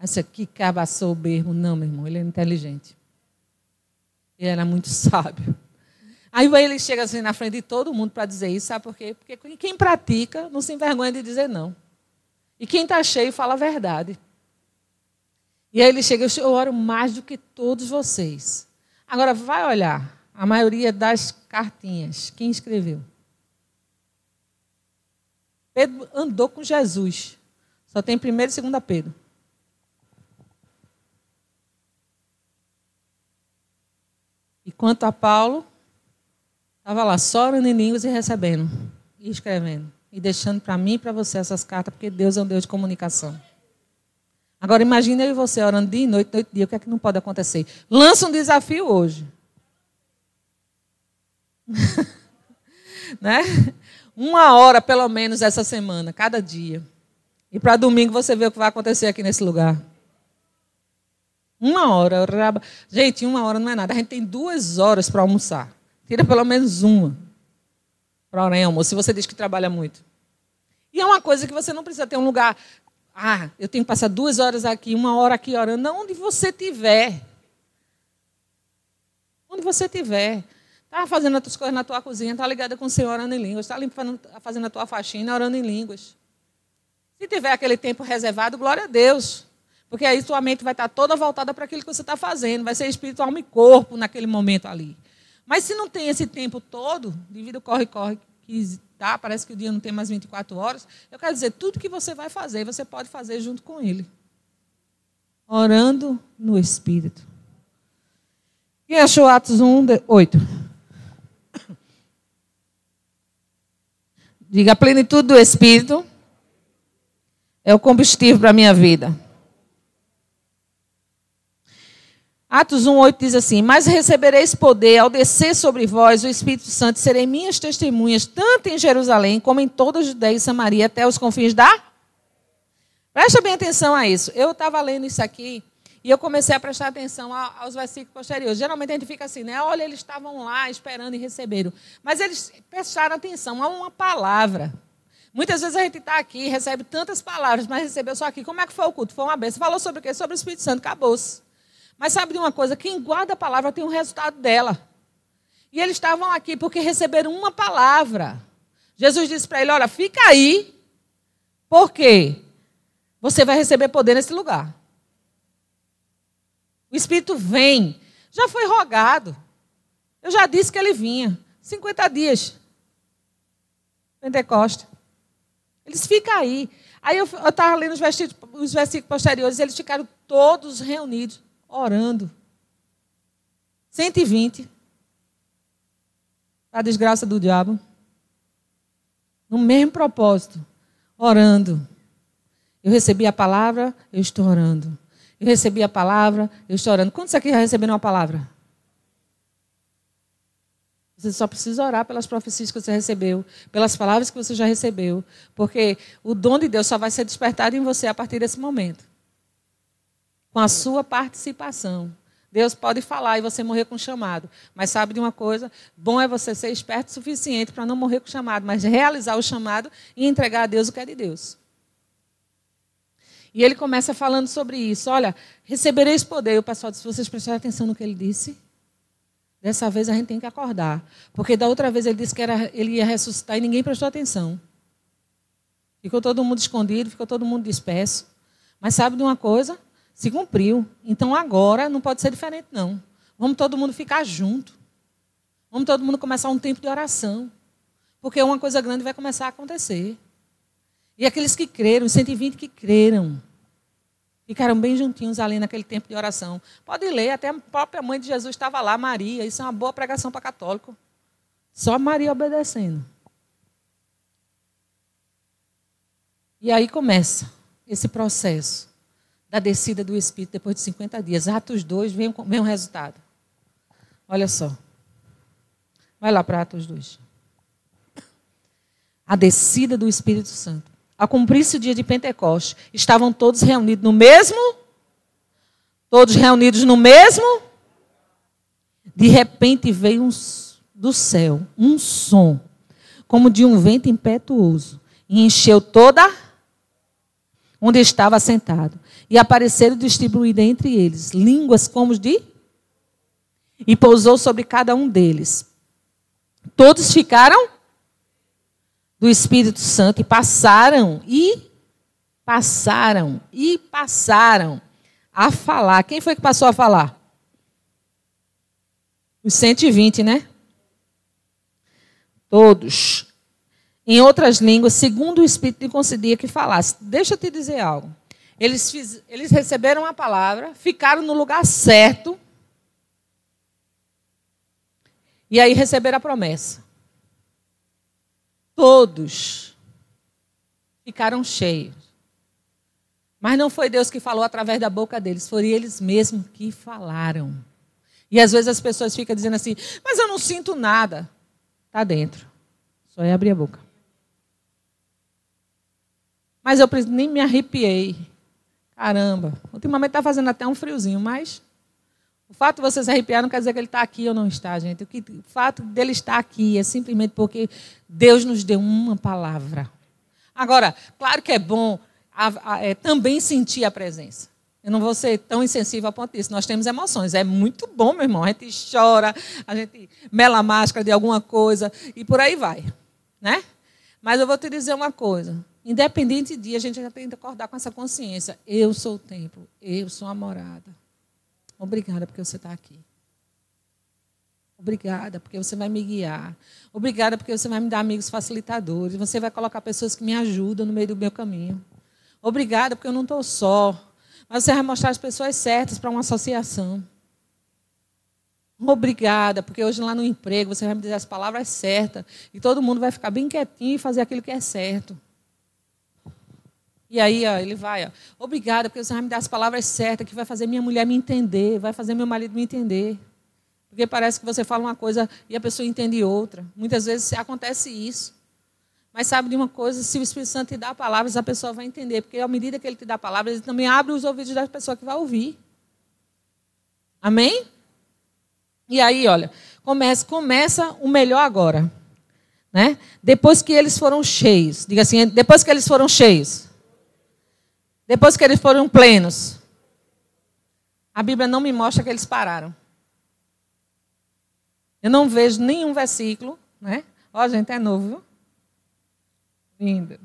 Esse aqui caba soberbo. Não, meu irmão, ele é inteligente. Ele era muito (laughs) sábio. Aí ele chega assim na frente de todo mundo para dizer isso, sabe por quê? Porque quem pratica não se envergonha de dizer não. E quem está cheio fala a verdade. E aí ele chega, eu oro mais do que todos vocês. Agora vai olhar a maioria das cartinhas. Quem escreveu? Pedro andou com Jesus. Só tem primeiro e segunda Pedro. E quanto a Paulo, estava lá só orando em línguas e recebendo, e escrevendo, e deixando para mim e para você essas cartas, porque Deus é um Deus de comunicação. Agora imagine eu e você orando dia e noite, noite e dia, o que é que não pode acontecer? Lança um desafio hoje. (laughs) né? Uma hora, pelo menos, essa semana, cada dia. E para domingo você vê o que vai acontecer aqui nesse lugar. Uma hora. Gente, uma hora não é nada. A gente tem duas horas para almoçar. Tira pelo menos uma para hora em almoço, se você diz que trabalha muito. E é uma coisa que você não precisa ter um lugar. Ah, eu tenho que passar duas horas aqui, uma hora aqui orando. Onde você estiver. Onde você estiver. Está fazendo as coisas na tua cozinha, está ligada com o Senhor orando em línguas, está fazendo a tua faxina orando em línguas. Se tiver aquele tempo reservado, glória a Deus. Porque aí tua mente vai estar toda voltada para aquilo que você está fazendo. Vai ser espírito, alma e corpo naquele momento ali. Mas se não tem esse tempo todo, devido corre-corre, que tá, parece que o dia não tem mais 24 horas, eu quero dizer, tudo que você vai fazer, você pode fazer junto com Ele. Orando no Espírito. Quem achou Atos 1, 8? Diga, a plenitude do Espírito é o combustível para a minha vida. Atos 1,8 diz assim: Mas recebereis poder ao descer sobre vós o Espírito Santo, serei minhas testemunhas, tanto em Jerusalém como em toda a Judéia e Samaria, até os confins da. Presta bem atenção a isso. Eu estava lendo isso aqui e eu comecei a prestar atenção aos versículos posteriores. Geralmente a gente fica assim, né? Olha, eles estavam lá esperando e receberam. Mas eles prestaram atenção a uma palavra. Muitas vezes a gente está aqui, recebe tantas palavras, mas recebeu só aqui. Como é que foi o culto? Foi uma benção. Falou sobre o quê? Sobre o Espírito Santo. Acabou-se. Mas sabe de uma coisa? Quem guarda a palavra tem o um resultado dela. E eles estavam aqui porque receberam uma palavra. Jesus disse para ele: Olha, fica aí, porque você vai receber poder nesse lugar. O Espírito vem. Já foi rogado. Eu já disse que ele vinha. 50 dias. Pentecoste. Eles ficam aí. Aí eu estava lendo os versículos, os versículos posteriores, eles ficaram todos reunidos, orando. 120. A desgraça do diabo. No mesmo propósito. Orando. Eu recebi a palavra, eu estou orando. Eu recebi a palavra, eu estou orando. Quantos aqui já receberam uma palavra? Você só precisa orar pelas profecias que você recebeu, pelas palavras que você já recebeu, porque o dom de Deus só vai ser despertado em você a partir desse momento. Com a sua participação. Deus pode falar e você morrer com chamado. Mas sabe de uma coisa? Bom é você ser esperto o suficiente para não morrer com chamado, mas realizar o chamado e entregar a Deus o que é de Deus. E ele começa falando sobre isso. Olha, recebereis poder. E o pessoal disse, vocês prestaram atenção no que ele disse? Dessa vez a gente tem que acordar. Porque da outra vez ele disse que era, ele ia ressuscitar e ninguém prestou atenção. Ficou todo mundo escondido, ficou todo mundo disperso. Mas sabe de uma coisa? Se cumpriu. Então agora não pode ser diferente, não. Vamos todo mundo ficar junto. Vamos todo mundo começar um tempo de oração. Porque uma coisa grande vai começar a acontecer. E aqueles que creram, 120 que creram, Ficaram bem juntinhos ali naquele tempo de oração. Pode ler, até a própria mãe de Jesus estava lá, Maria. Isso é uma boa pregação para católico. Só Maria obedecendo. E aí começa esse processo da descida do Espírito depois de 50 dias. Atos 2, vem, vem o resultado. Olha só. Vai lá para Atos 2. A descida do Espírito Santo a cumprir-se o dia de Pentecostes, estavam todos reunidos no mesmo? Todos reunidos no mesmo? De repente veio um, do céu um som, como de um vento impetuoso, e encheu toda onde estava sentado. E apareceram distribuídas entre eles línguas como de. E pousou sobre cada um deles. Todos ficaram do Espírito Santo e passaram e passaram e passaram a falar. Quem foi que passou a falar? Os 120, né? Todos. Em outras línguas, segundo o Espírito lhe concedia que falasse. Deixa eu te dizer algo. Eles, fiz, eles receberam a palavra, ficaram no lugar certo. E aí receberam a promessa todos ficaram cheios. Mas não foi Deus que falou através da boca deles, foram eles mesmos que falaram. E às vezes as pessoas ficam dizendo assim: Mas eu não sinto nada. Está dentro. Só é abrir a boca. Mas eu nem me arrepiei. Caramba. Ultimamente está fazendo até um friozinho, mas o fato de você se arrepiar não quer dizer que ele está aqui ou não está, gente. O, que, o fato dele estar aqui é simplesmente porque Deus nos deu uma palavra. Agora, claro que é bom a, a, é, também sentir a presença. Eu não vou ser tão insensível a ponto disso. Nós temos emoções. É muito bom, meu irmão. A gente chora, a gente mela a máscara de alguma coisa e por aí vai. Né? Mas eu vou te dizer uma coisa. Independente de, a gente já tem que acordar com essa consciência. Eu sou o templo, eu sou a morada. Obrigada porque você está aqui. Obrigada porque você vai me guiar. Obrigada porque você vai me dar amigos facilitadores. Você vai colocar pessoas que me ajudam no meio do meu caminho. Obrigada porque eu não estou só. Mas você vai mostrar as pessoas certas para uma associação. Obrigada, porque hoje lá no emprego você vai me dizer as palavras certas e todo mundo vai ficar bem quietinho e fazer aquilo que é certo. E aí ó, ele vai, ó, obrigada, porque você vai me dar as palavras certas, que vai fazer minha mulher me entender, vai fazer meu marido me entender. Porque parece que você fala uma coisa e a pessoa entende outra. Muitas vezes acontece isso. Mas sabe de uma coisa, se o Espírito Santo te dá palavras, a pessoa vai entender. Porque à medida que ele te dá palavras, ele também abre os ouvidos da pessoa que vai ouvir. Amém? E aí, olha, começa, começa o melhor agora. Né? Depois que eles foram cheios. Diga assim, depois que eles foram cheios. Depois que eles foram plenos, a Bíblia não me mostra que eles pararam. Eu não vejo nenhum versículo, né? Ó, gente, é novo, viu? Lindo.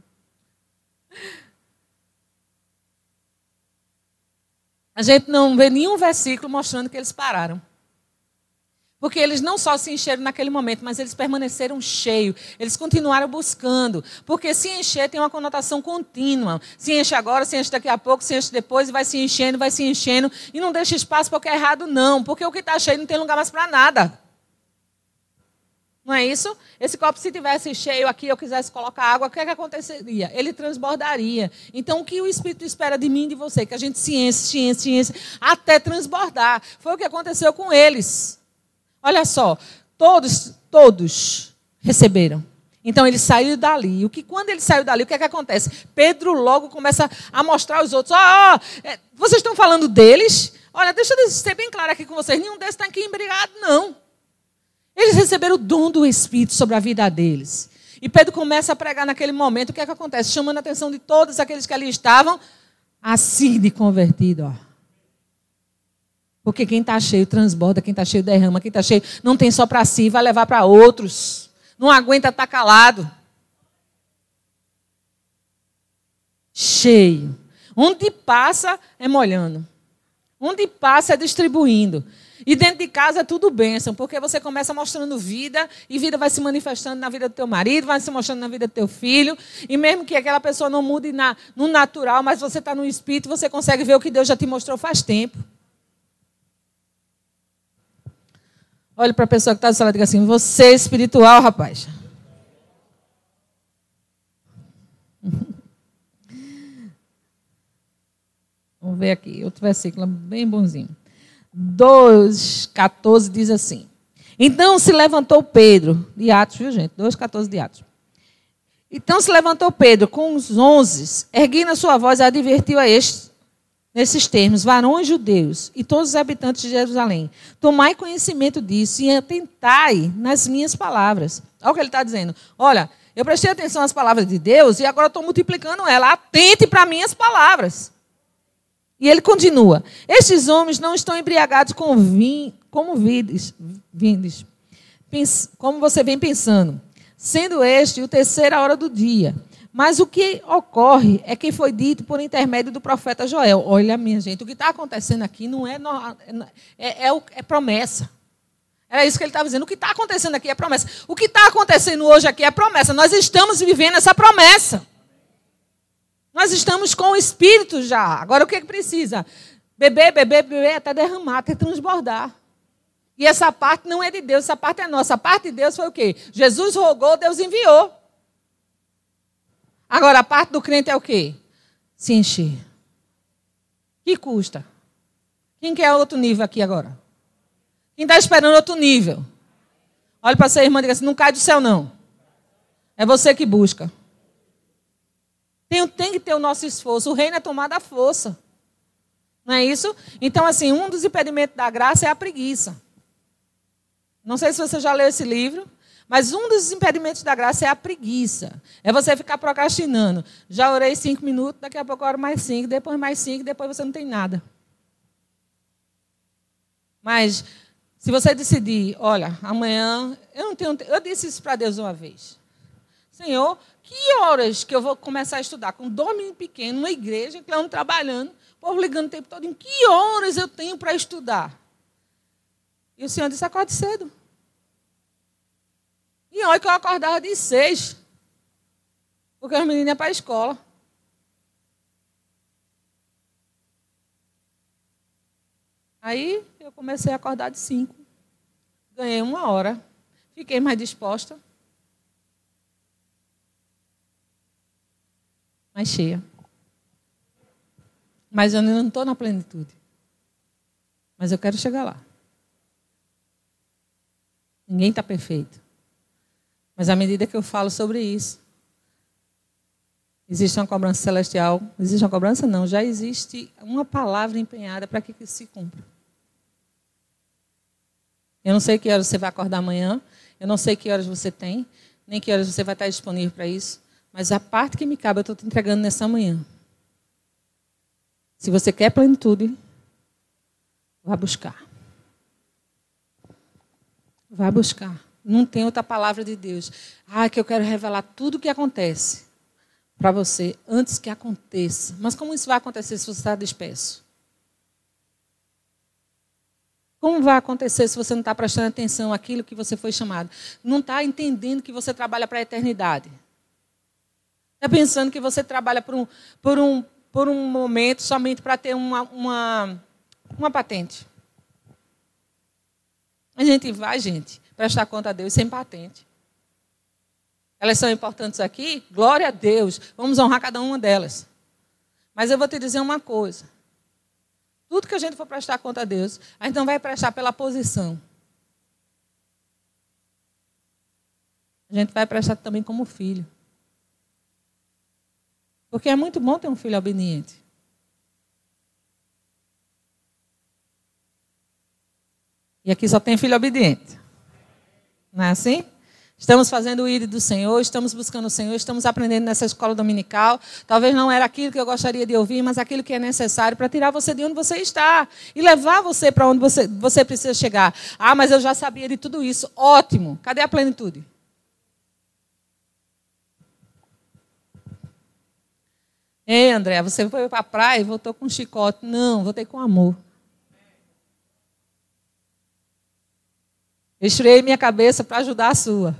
A gente não vê nenhum versículo mostrando que eles pararam. Porque eles não só se encheram naquele momento, mas eles permaneceram cheios. Eles continuaram buscando. Porque se encher tem uma conotação contínua. Se enche agora, se enche daqui a pouco, se enche depois, e vai se enchendo, vai se enchendo. E não deixa espaço para o que é errado, não. Porque o que está cheio não tem lugar mais para nada. Não é isso? Esse copo, se tivesse cheio aqui, eu quisesse colocar água, o que, é que aconteceria? Ele transbordaria. Então, o que o Espírito espera de mim e de você? Que a gente se enche, se enche, se enche, até transbordar. Foi o que aconteceu com eles. Olha só, todos, todos receberam. Então ele saiu dali. O que quando ele saiu dali, o que é que acontece? Pedro logo começa a mostrar aos outros: ó, oh, vocês estão falando deles? Olha, deixa eu ser bem claro aqui com vocês: nenhum desses está aqui embrigado, não. Eles receberam o dom do Espírito sobre a vida deles. E Pedro começa a pregar naquele momento. O que é que acontece? Chamando a atenção de todos aqueles que ali estavam, assim de convertido. Ó. Porque quem está cheio transborda, quem está cheio derrama, quem está cheio não tem só para si, vai levar para outros. Não aguenta estar tá calado. Cheio. Onde passa é molhando. Onde passa é distribuindo. E dentro de casa é tudo bênção, porque você começa mostrando vida, e vida vai se manifestando na vida do teu marido, vai se mostrando na vida do teu filho. E mesmo que aquela pessoa não mude na, no natural, mas você está no espírito, você consegue ver o que Deus já te mostrou faz tempo. Olhe para a pessoa que está do seu lado e diga assim: você é espiritual, rapaz. (laughs) Vamos ver aqui, outro versículo bem bonzinho. 2,14 diz assim. Então se levantou Pedro, de Atos, viu gente? 2,14 de Atos. Então se levantou Pedro com os onze, erguendo a sua voz, advertiu a estes, nesses termos, varões judeus e todos os habitantes de Jerusalém, tomai conhecimento disso e atentai nas minhas palavras. Olha o que ele está dizendo. Olha, eu prestei atenção às palavras de Deus e agora estou multiplicando ela. Atente para minhas palavras. E ele continua: Estes homens não estão embriagados com vinho, como vides, vindes, como você vem pensando, sendo este o terceira hora do dia. Mas o que ocorre é que foi dito por intermédio do profeta Joel. Olha, minha gente, o que está acontecendo aqui não é, é, é, é promessa. Era isso que ele estava dizendo. O que está acontecendo aqui é promessa. O que está acontecendo hoje aqui é promessa. Nós estamos vivendo essa promessa. Nós estamos com o Espírito já. Agora o que, é que precisa? Beber, beber, beber, até derramar, até transbordar. E essa parte não é de Deus, essa parte é nossa. A parte de Deus foi o quê? Jesus rogou, Deus enviou. Agora, a parte do crente é o quê? Se encher. Que custa? Quem quer outro nível aqui agora? Quem está esperando outro nível? Olha para sua irmã e diga assim: não cai do céu, não. É você que busca. Tem, tem que ter o nosso esforço. O reino é tomar da força. Não é isso? Então, assim, um dos impedimentos da graça é a preguiça. Não sei se você já leu esse livro, mas um dos impedimentos da graça é a preguiça. É você ficar procrastinando. Já orei cinco minutos, daqui a pouco eu oro mais cinco, depois mais cinco, depois você não tem nada. Mas se você decidir, olha, amanhã eu não tenho, eu disse isso para Deus uma vez. Senhor, que horas que eu vou começar a estudar? Com dois pequenos, numa igreja, estão trabalhando, o povo ligando o tempo todo. Em que horas eu tenho para estudar? E o Senhor disse: acorde cedo. E olha que eu acordava de seis. Porque os meninos iam para a escola. Aí eu comecei a acordar de cinco. Ganhei uma hora. Fiquei mais disposta. mais cheia. Mas eu não estou na plenitude. Mas eu quero chegar lá. Ninguém está perfeito. Mas à medida que eu falo sobre isso, existe uma cobrança celestial. Existe uma cobrança? Não, já existe uma palavra empenhada para que se cumpra. Eu não sei que horas você vai acordar amanhã, eu não sei que horas você tem, nem que horas você vai estar disponível para isso. Mas a parte que me cabe eu estou te entregando nessa manhã. Se você quer plenitude, vá buscar. Vá buscar. Não tem outra palavra de Deus. Ah, que eu quero revelar tudo o que acontece para você antes que aconteça. Mas como isso vai acontecer se você está disperso? Como vai acontecer se você não está prestando atenção àquilo que você foi chamado? Não está entendendo que você trabalha para a eternidade? Está pensando que você trabalha por um, por um, por um momento somente para ter uma, uma, uma patente. A gente vai, gente, prestar conta a Deus sem patente. Elas são importantes aqui? Glória a Deus. Vamos honrar cada uma delas. Mas eu vou te dizer uma coisa. Tudo que a gente for prestar conta a Deus, a gente não vai prestar pela posição. A gente vai prestar também como filho. Porque é muito bom ter um filho obediente. E aqui só tem filho obediente. Não é assim? Estamos fazendo o ir do Senhor, estamos buscando o Senhor, estamos aprendendo nessa escola dominical. Talvez não era aquilo que eu gostaria de ouvir, mas aquilo que é necessário para tirar você de onde você está e levar você para onde você, você precisa chegar. Ah, mas eu já sabia de tudo isso. Ótimo. Cadê a plenitude? Ei, André, você foi para a praia e voltou com chicote. Não, voltei com amor. Esfriei minha cabeça para ajudar a sua.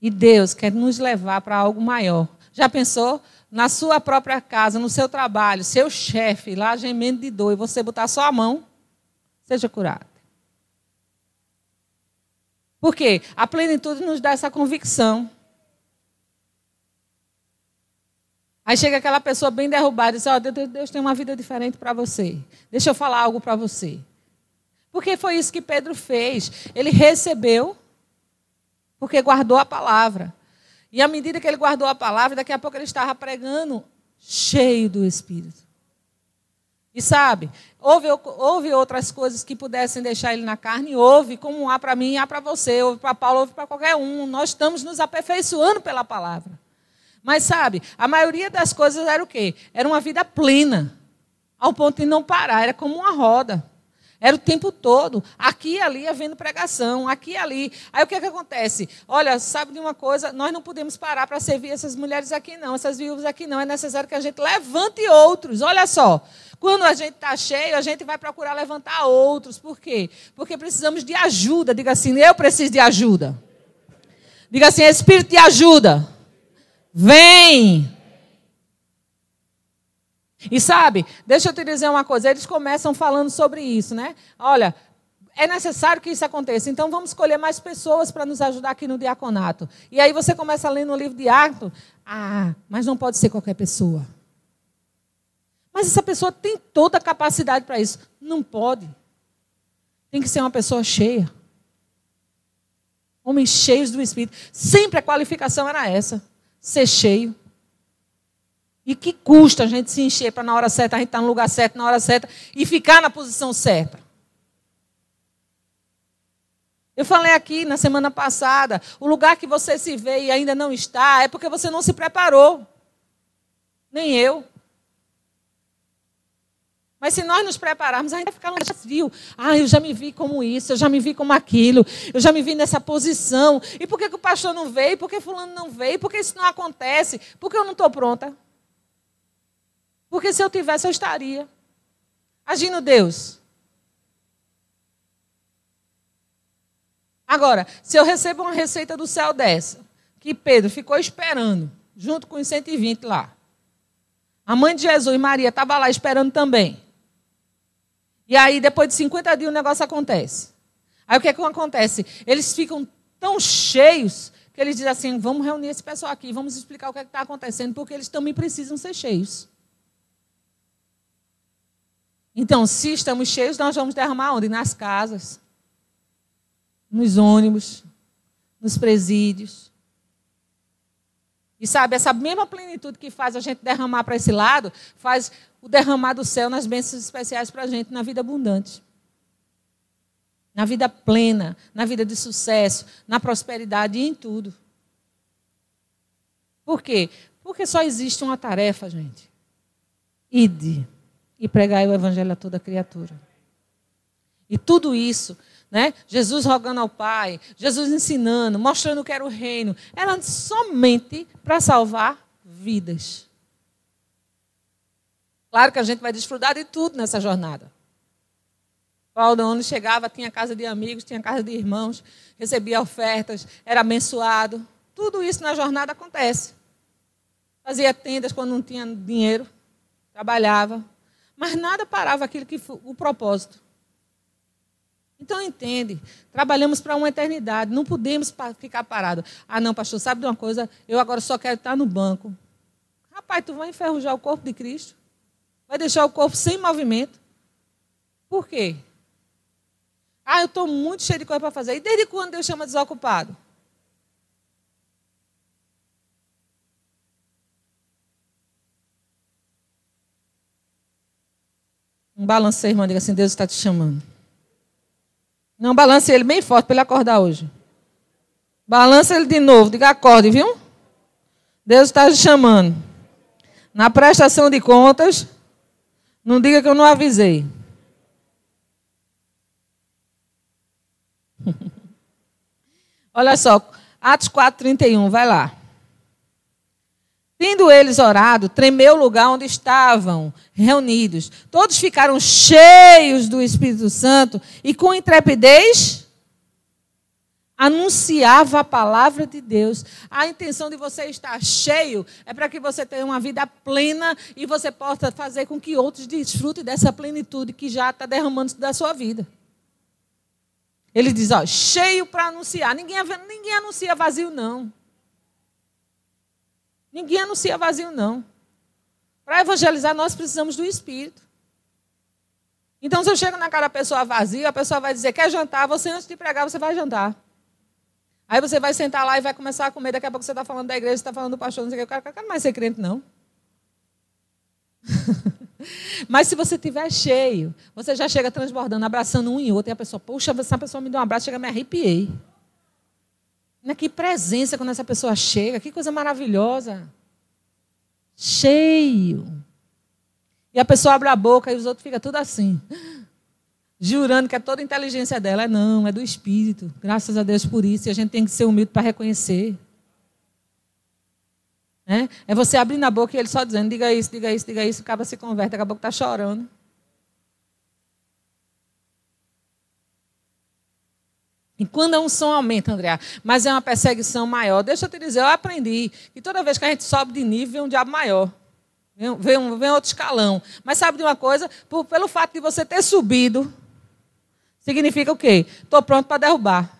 E Deus quer nos levar para algo maior. Já pensou? Na sua própria casa, no seu trabalho, seu chefe lá gemendo de dor e você botar só a mão, seja curado. Por quê? A plenitude nos dá essa convicção. Aí chega aquela pessoa bem derrubada e diz: oh, Deus, Deus tem uma vida diferente para você. Deixa eu falar algo para você. Porque foi isso que Pedro fez. Ele recebeu, porque guardou a palavra. E à medida que ele guardou a palavra, daqui a pouco ele estava pregando cheio do Espírito. E sabe, houve, houve outras coisas que pudessem deixar ele na carne, houve, como há para mim há para você, houve para Paulo, houve para qualquer um. Nós estamos nos aperfeiçoando pela palavra. Mas sabe, a maioria das coisas era o quê? Era uma vida plena, ao ponto de não parar, era como uma roda. Era o tempo todo, aqui e ali havendo pregação, aqui e ali. Aí o que, é que acontece? Olha, sabe de uma coisa? Nós não podemos parar para servir essas mulheres aqui, não, essas viúvas aqui, não. É necessário que a gente levante outros. Olha só, quando a gente está cheio, a gente vai procurar levantar outros. Por quê? Porque precisamos de ajuda. Diga assim, eu preciso de ajuda. Diga assim, Espírito de ajuda. Vem! E sabe, deixa eu te dizer uma coisa, eles começam falando sobre isso, né? Olha, é necessário que isso aconteça, então vamos escolher mais pessoas para nos ajudar aqui no diaconato. E aí você começa a ler no livro de Atos, ah, mas não pode ser qualquer pessoa. Mas essa pessoa tem toda a capacidade para isso. Não pode. Tem que ser uma pessoa cheia. Homens cheios do Espírito. Sempre a qualificação era essa ser cheio. E que custa a gente se encher para na hora certa a gente estar tá no lugar certo, na hora certa e ficar na posição certa. Eu falei aqui na semana passada, o lugar que você se vê e ainda não está é porque você não se preparou. Nem eu. Mas se nós nos prepararmos, a gente vai ficar no desvio. Ah, eu já me vi como isso, eu já me vi como aquilo, eu já me vi nessa posição. E por que, que o pastor não veio? Por que fulano não veio? Por que isso não acontece? Por que eu não estou pronta? Porque se eu tivesse, eu estaria. Agindo Deus. Agora, se eu recebo uma receita do céu dessa, que Pedro ficou esperando, junto com os 120 lá. A mãe de Jesus, Maria, estava lá esperando também. E aí, depois de 50 dias, o negócio acontece. Aí o que, é que acontece? Eles ficam tão cheios que eles dizem assim: vamos reunir esse pessoal aqui, vamos explicar o que é está acontecendo, porque eles também precisam ser cheios. Então, se estamos cheios, nós vamos derramar onde? Nas casas, nos ônibus, nos presídios. E sabe, essa mesma plenitude que faz a gente derramar para esse lado, faz o derramar do céu nas bênçãos especiais para a gente na vida abundante. Na vida plena, na vida de sucesso, na prosperidade e em tudo. Por quê? Porque só existe uma tarefa, gente. Ide e pregai o evangelho a toda criatura. E tudo isso né? Jesus rogando ao Pai, Jesus ensinando, mostrando que era o reino, era somente para salvar vidas. Claro que a gente vai desfrutar de tudo nessa jornada. Paulo, onde chegava, tinha casa de amigos, tinha casa de irmãos, recebia ofertas, era abençoado. Tudo isso na jornada acontece. Fazia tendas quando não tinha dinheiro, trabalhava. Mas nada parava aquilo que o propósito. Então entende, trabalhamos para uma eternidade, não podemos ficar parado. Ah, não, pastor, sabe de uma coisa? Eu agora só quero estar no banco. Rapaz, tu vai enferrujar o corpo de Cristo? Vai deixar o corpo sem movimento? Por quê? Ah, eu estou muito cheio de coisa para fazer. E desde quando Deus chama desocupado? Um balancei, irmão, diga assim, Deus está te chamando. Não balance ele bem forte para ele acordar hoje. Balança ele de novo, diga acorde, viu? Deus está te chamando. Na prestação de contas, não diga que eu não avisei. (laughs) Olha só, Atos 4,31, vai lá. Tendo eles orado, tremeu o lugar onde estavam reunidos. Todos ficaram cheios do Espírito Santo e com intrepidez anunciava a palavra de Deus. A intenção de você estar cheio é para que você tenha uma vida plena e você possa fazer com que outros desfrutem dessa plenitude que já está derramando da sua vida. Ele diz, ó, cheio para anunciar. Ninguém, ninguém anuncia vazio, não. Ninguém anuncia vazio, não. Para evangelizar, nós precisamos do Espírito. Então, se eu chego na cara da pessoa vazia, a pessoa vai dizer, quer jantar? Você, antes de pregar, você vai jantar. Aí você vai sentar lá e vai começar a comer. Daqui a pouco você está falando da igreja, você está falando do pastor, não sei o que. O cara não quer mais ser crente, não. (laughs) Mas se você estiver cheio, você já chega transbordando, abraçando um e outro, e a pessoa, puxa, essa pessoa me deu um abraço, chega, me arrepiei. Né, que presença quando essa pessoa chega, que coisa maravilhosa. Cheio. E a pessoa abre a boca e os outros ficam tudo assim. Jurando que é toda a inteligência dela. É não, é do Espírito. Graças a Deus por isso. E a gente tem que ser humilde para reconhecer. É, é você abrindo a boca e ele só dizendo, diga isso, diga isso, diga isso. Acaba se converte, acabou que está chorando. E quando a unção aumenta, André, mas é uma perseguição maior. Deixa eu te dizer, eu aprendi que toda vez que a gente sobe de nível, vem um diabo maior. Vem, vem, vem outro escalão. Mas sabe de uma coisa? Por, pelo fato de você ter subido, significa o quê? Estou pronto para derrubar.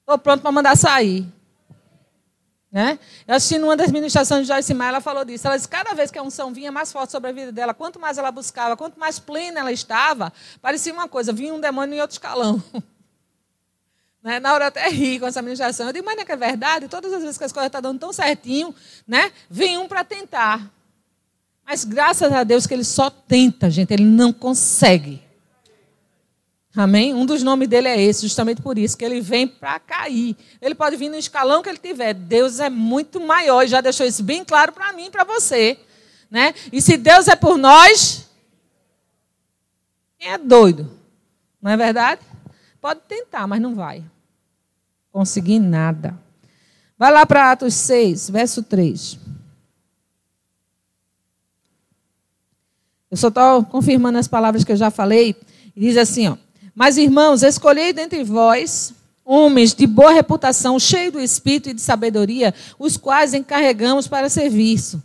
Estou pronto para mandar sair. Né? Eu assisti numa das ministrações de Joyce Meyer, ela falou disso. Ela disse cada vez que a unção vinha mais forte sobre a vida dela, quanto mais ela buscava, quanto mais plena ela estava, parecia uma coisa, vinha um demônio em outro escalão. (laughs) Né? Na hora eu até ri com essa ministração. Eu digo, mas não é que é verdade? Todas as vezes que as coisas estão dando tão certinho, né? vem um para tentar. Mas graças a Deus que ele só tenta, gente, ele não consegue. Amém? Um dos nomes dele é esse, justamente por isso, que ele vem para cair. Ele pode vir no escalão que ele tiver. Deus é muito maior e já deixou isso bem claro para mim e para você. Né? E se Deus é por nós, quem é doido? Não é verdade? Pode tentar, mas não vai conseguir nada. Vai lá para Atos 6, verso 3. Eu só estou confirmando as palavras que eu já falei. Diz assim, ó. Mas, irmãos, escolhei dentre vós homens de boa reputação, cheios do espírito e de sabedoria, os quais encarregamos para serviço.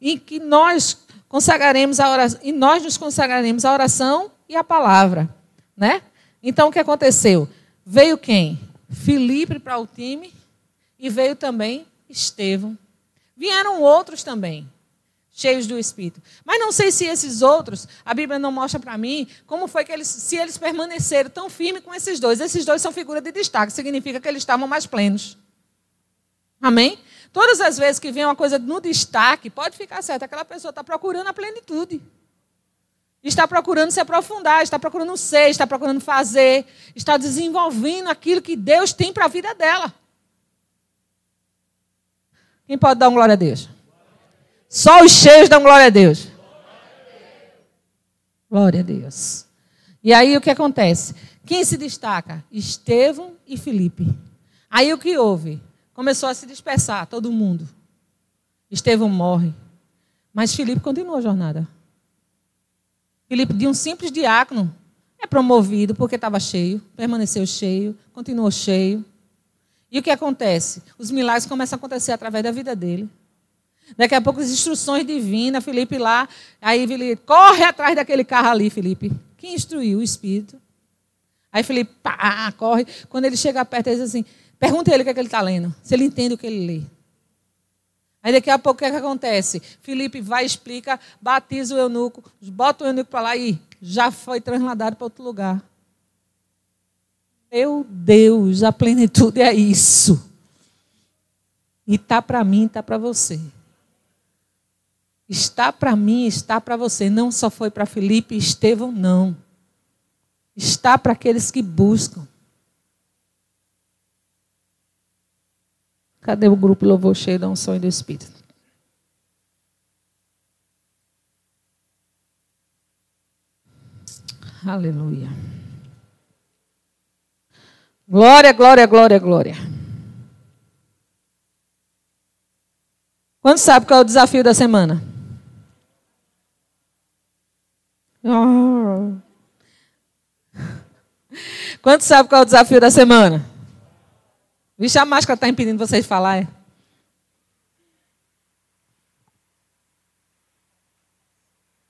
E que nós consagraremos a oração, e nós nos consagraremos a oração e a palavra, né? Então, o que aconteceu? Veio quem? Filipe para o time e veio também Estevão. Vieram outros também, cheios do Espírito. Mas não sei se esses outros, a Bíblia não mostra para mim como foi que eles, se eles permaneceram tão firmes com esses dois. Esses dois são figuras de destaque, significa que eles estavam mais plenos. Amém? Todas as vezes que vem uma coisa no destaque, pode ficar certo, aquela pessoa está procurando a plenitude. Está procurando se aprofundar, está procurando ser, está procurando fazer, está desenvolvendo aquilo que Deus tem para a vida dela. Quem pode dar uma glória a Deus? Só os cheios dão glória a Deus. Glória a Deus. E aí o que acontece? Quem se destaca? Estevão e Filipe. Aí o que houve? Começou a se dispersar todo mundo. Estevão morre. Mas Filipe continua a jornada. Filipe, de um simples diácono, é promovido porque estava cheio, permaneceu cheio, continuou cheio. E o que acontece? Os milagres começam a acontecer através da vida dele. Daqui a pouco as instruções divinas, Felipe lá. Aí Felipe, corre atrás daquele carro ali, Felipe. Quem instruiu? O Espírito. Aí Felipe, pá, corre. Quando ele chega perto, ele diz assim: pergunta ele o que, é que ele está lendo, se ele entende o que ele lê. Aí daqui a pouco o que, é que acontece? Felipe vai, explica, batiza o eunuco, bota o eunuco para lá e já foi trasladado para outro lugar. Meu Deus, a plenitude é isso. E tá para mim, tá para você. Está para mim, está para você. Não só foi para Felipe e Estevão, não. Está para aqueles que buscam. Cadê o grupo Louvor Cheio da Unção e do Espírito? Aleluia. Glória, glória, glória, glória. Quanto sabe qual é o desafio da semana? Oh. (laughs) Quanto sabe qual é o desafio da semana? Vixe, a máscara está impedindo vocês de falar. É?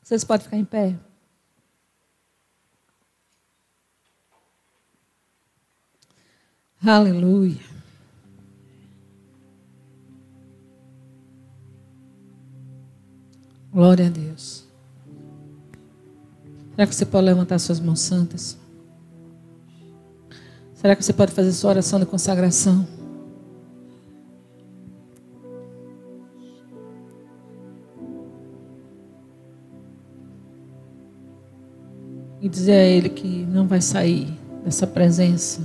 Vocês podem ficar em pé. Aleluia. Glória a Deus. Será que você pode levantar suas mãos santas? Será que você pode fazer sua oração de consagração? E dizer a Ele que não vai sair dessa presença,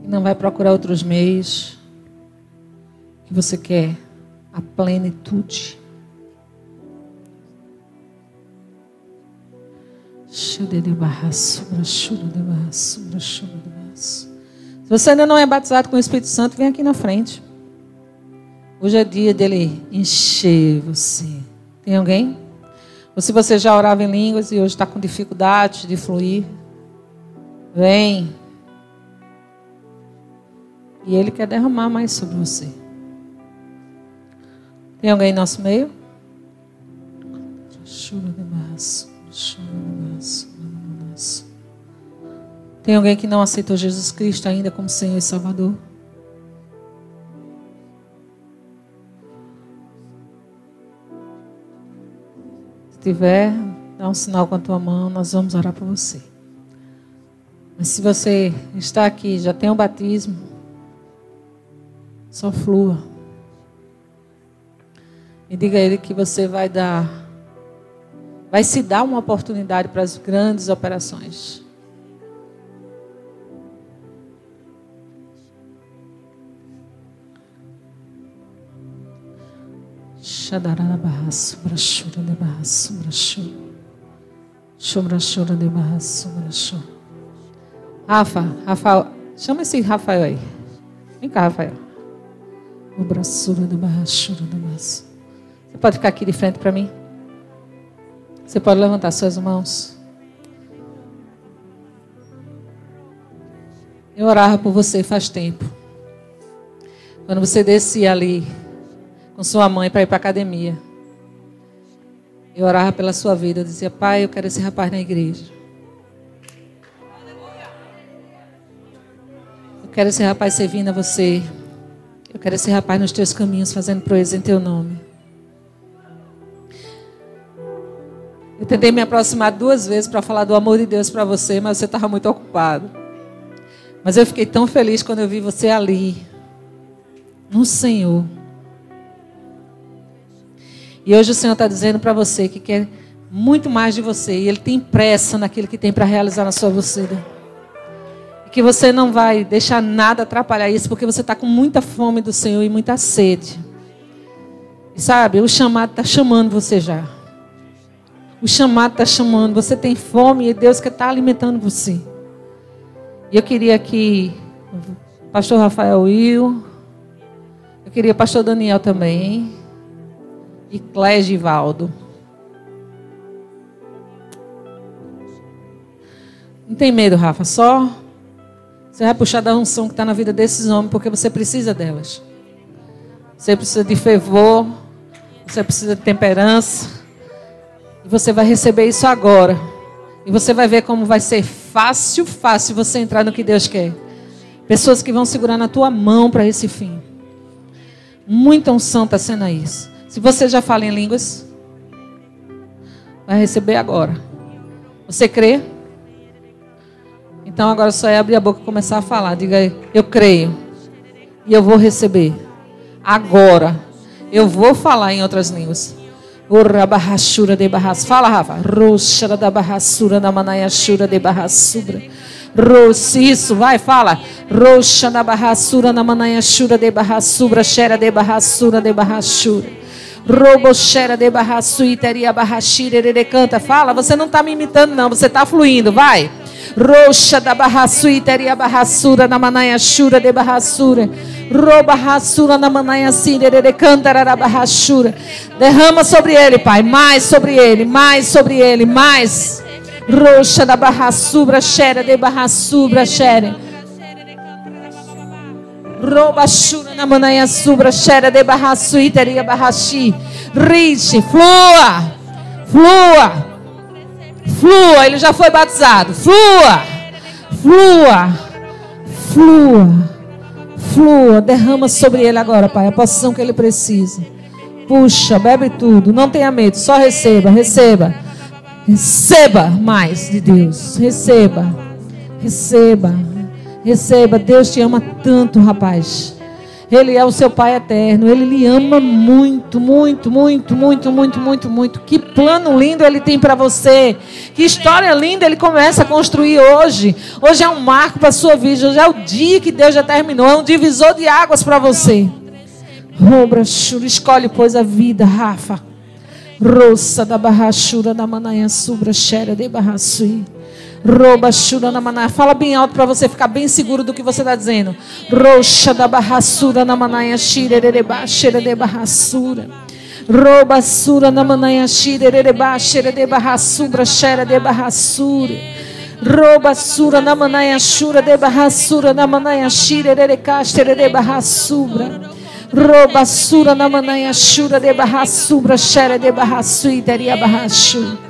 que não vai procurar outros meios, que você quer a plenitude. Se você ainda não é batizado com o Espírito Santo, vem aqui na frente. Hoje é dia dele encher você. Tem alguém? Ou se você já orava em línguas e hoje está com dificuldade de fluir, vem. E ele quer derramar mais sobre você. Tem alguém em nosso meio? Choro de março, choro tem alguém que não aceitou Jesus Cristo ainda como Senhor e Salvador? Se tiver, dá um sinal com a tua mão, nós vamos orar por você. Mas se você está aqui, já tem o batismo, só flua. E diga a Ele que você vai dar vai se dar uma oportunidade para as grandes operações. Rafa, Rafael, chama esse Rafael aí. Vem cá, Rafael. Você pode ficar aqui de frente para mim? Você pode levantar suas mãos. Eu orava por você faz tempo. Quando você descia ali com sua mãe para ir para a academia. Eu orava pela sua vida. Eu dizia, pai, eu quero esse rapaz na igreja. Eu quero esse rapaz servindo a você. Eu quero esse rapaz nos teus caminhos, fazendo proeza em teu nome. Eu tentei me aproximar duas vezes para falar do amor de Deus para você, mas você estava muito ocupado. Mas eu fiquei tão feliz quando eu vi você ali, no Senhor. E hoje o Senhor está dizendo para você que quer muito mais de você. E Ele tem pressa naquilo que tem para realizar na sua vida. E que você não vai deixar nada atrapalhar isso, porque você está com muita fome do Senhor e muita sede. E sabe, o chamado está chamando você já. O chamado está chamando. Você tem fome e Deus quer estar tá alimentando você. E eu queria que pastor Rafael Will, eu queria o pastor Daniel também, e Clégivaldo. Não tem medo, Rafa, só você vai puxar da unção que está na vida desses homens, porque você precisa delas. Você precisa de fervor, Você precisa de temperança. E você vai receber isso agora. E você vai ver como vai ser fácil, fácil você entrar no que Deus quer. Pessoas que vão segurar na tua mão para esse fim. Muita unção está sendo isso. Se você já fala em línguas, vai receber agora. Você crê? Então agora só é abrir a boca e começar a falar. Diga aí, eu creio. E eu vou receber. Agora. Eu vou falar em outras línguas. Urra de barras. Fala, Rafa. Roxara da barrassura na manaiachura de barrassura. Isso, vai, fala. Roxa na barrassura na manaiachura de barrassura. Xera de barrassura de barrassura. Roboxera de barrassuiteria barrachira. Ele canta. Fala, você não está me imitando, não. Você está fluindo, vai. Roxa da barrassuiteria barrassura na manaiachura de barrassura. Roba rassura na manaia sirere cantararabahashura. Derrama sobre ele, Pai, mais sobre ele, mais sobre ele, mais. Roxa da barrassubra, xera de barrassubra, xere. Roba shura na manaia subra, xera de barrassuiteria barrashi. Riche, flua, flua, flua. Ele já foi batizado. Flua, flua, flua. Flua, derrama sobre ele agora, Pai, a posição que ele precisa. Puxa, bebe tudo, não tenha medo, só receba, receba. Receba mais de Deus. Receba. Receba. Receba. Deus te ama tanto, rapaz. Ele é o seu Pai eterno. Ele lhe ama muito, muito, muito, muito, muito, muito, muito. Que plano lindo ele tem para você. Que história linda ele começa a construir hoje. Hoje é um marco para a sua vida. Hoje é o dia que Deus já terminou. É um divisor de águas para você. Robra, escolhe, pois, a vida, Rafa. Roça da barrachura da manhã subra, xera de barraçui. Roba na maná. Fala bem alto para você ficar bem seguro do que você está dizendo. Roxa da barrassura na manaia xirereba, xera de barrassura. Roba sura na manaia xirereba, de barrassura, xera de barrassura. Roba sura na manaia xura de barrassura na manaia xirereca, xera de barrassura. Roba sura na manaia xura de barrassura, xera de barrassuiteria barrassura.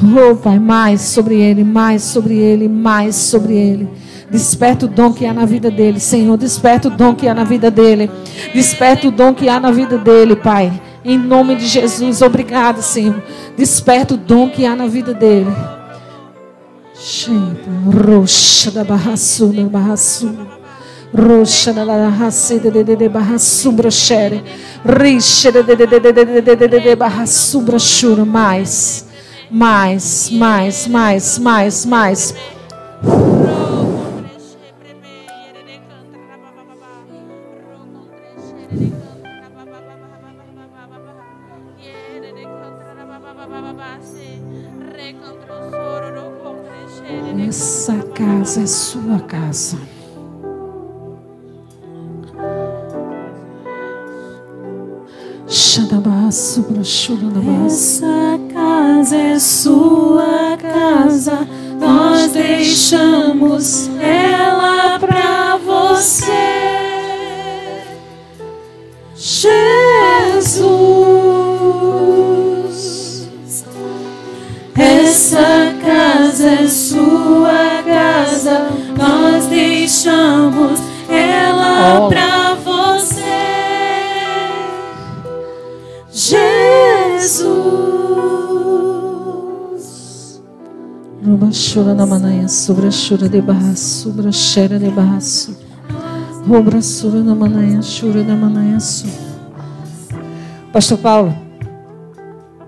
Oh, Pai, mais sobre ele, mais sobre ele, mais sobre ele. Desperta o dom que há na vida dele, Senhor. Desperta o dom que há na vida dele. Desperta o dom que há na vida dele, Pai. Em nome de Jesus, obrigado, Senhor. Desperta o dom que há na vida dele. Roxa da barraçu, da barraçu. Roxa da barraçu, de de de barraçu, broxere. Rixa de de de de de de de barraçu, broxura, mais mais, mais, mais, mais, mais. Essa casa é sua casa. Essa casa é sua casa, nós deixamos ela pra você. Jesus, essa casa é sua casa, nós deixamos ela oh. Pra Chura na manhã, sobra chura de barra, sobra xera de barra, sura na manhã, chura na manhã, Pastor Paulo,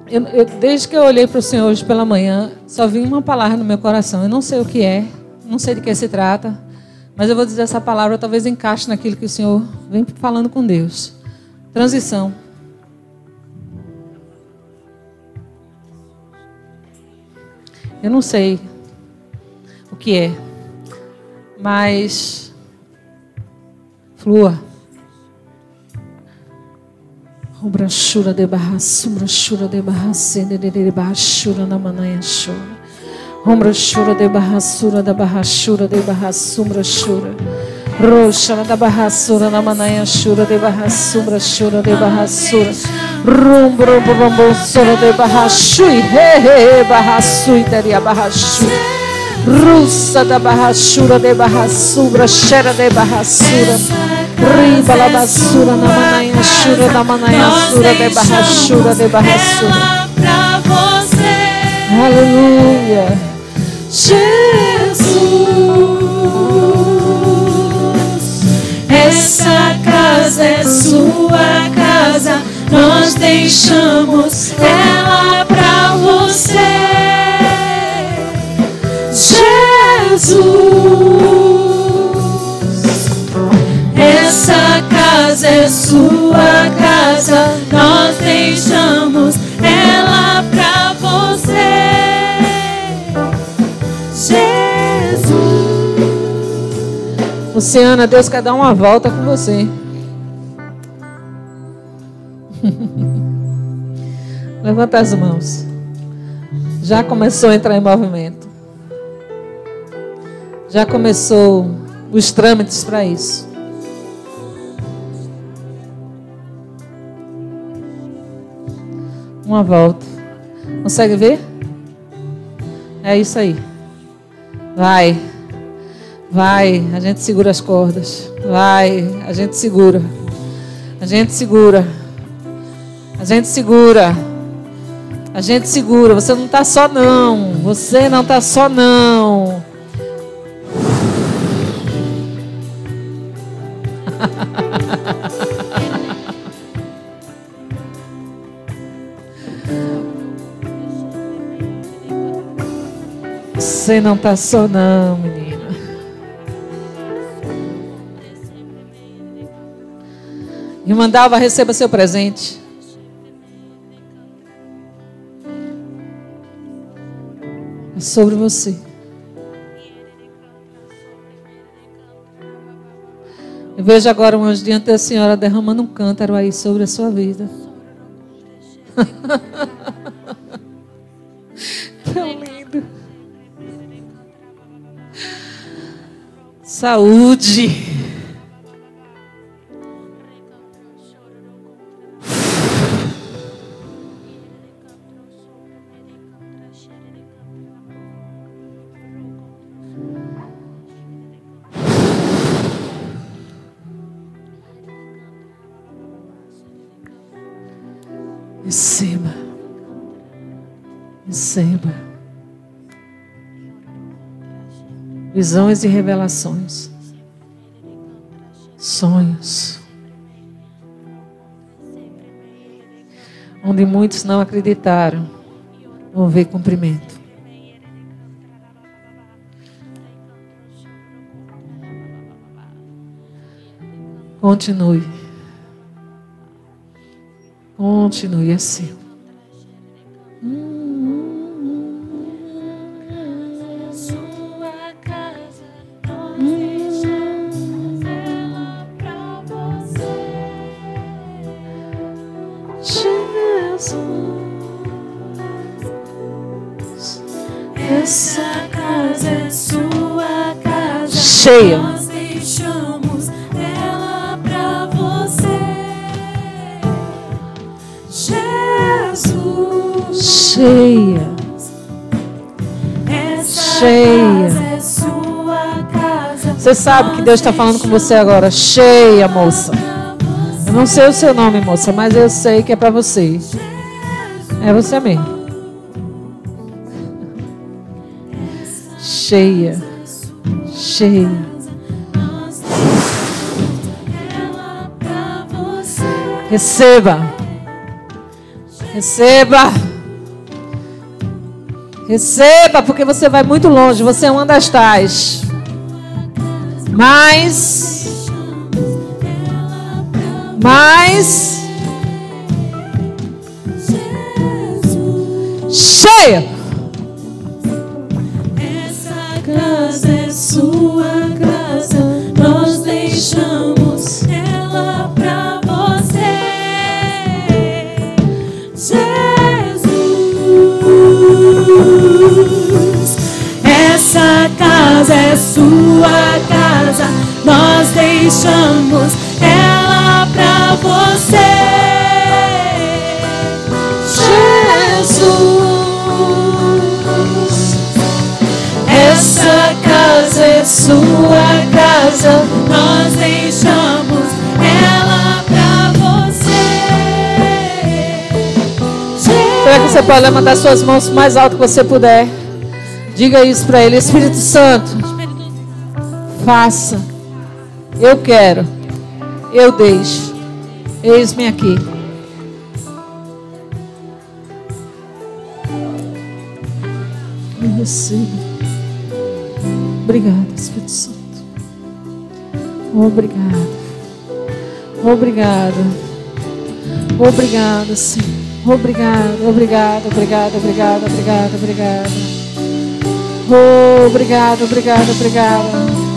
eu, eu, desde que eu olhei para o Senhor hoje pela manhã, só vi uma palavra no meu coração. Eu não sei o que é, não sei de que se trata, mas eu vou dizer essa palavra, talvez encaixe naquilo que o Senhor vem falando com Deus. Transição. Eu não sei o que é, mas flua. Obrachura de barraçu, brachura de barracende de barrachura na manhã chora. Ombrachura de barraçura da barrachura de barraçu, brachura. Roxa da barraçura na manhã chura de barraçu, brachura de barraçura. Rum brum brum brum soro de barrachui he he he barrachui teria barrachui. Russa da barrachura de barrassura, cheira de barrassura. Riba la basura na mananha chura na mananha sura de barrachura de você, Aleluia. Jesus. Essa casa é sua casa, nós deixamos ela pra você. Jesus. Essa casa é sua casa, nós deixamos ela pra você. Jesus. Luciana, Deus quer dar uma volta com você. (laughs) Levanta as mãos. Já começou a entrar em movimento. Já começou os trâmites para isso. Uma volta. Consegue ver? É isso aí. Vai. Vai, a gente segura as cordas. Vai, a gente segura. A gente segura. A gente segura. A gente segura. Você não está só não. Você não está só não. Você não está só não, menina. Irmã Dalva, receba seu presente. Sobre você. Eu vejo agora um anjo diante da senhora derramando um cântaro aí sobre a sua vida. (laughs) Tão lindo. Saúde. Visões e revelações. Sonhos. Onde muitos não acreditaram, vão ver cumprimento. Continue. Continue assim. Você sabe que Deus está falando com você agora. Cheia, moça. Eu não sei o seu nome, moça, mas eu sei que é para você. É você mesmo. Cheia. Cheia. Receba. Receba. Receba, porque você vai muito longe. Você é uma das tais. Mas. Mas. Cheia. nós deixamos ela pra você, Jesus. Essa casa é sua casa, nós deixamos ela pra você. Jesus. Será que você pode levantar suas mãos o mais alto que você puder? Diga isso para ele, Espírito Santo. Faça eu quero. Eu deixo. Eis-me aqui. Obrigada, Espírito Santo. Obrigada. Obrigada. Obrigada, Senhor. Obrigada, obrigada, obrigada, obrigada, obrigada, obrigada. Oh, obrigada, obrigada, obrigada.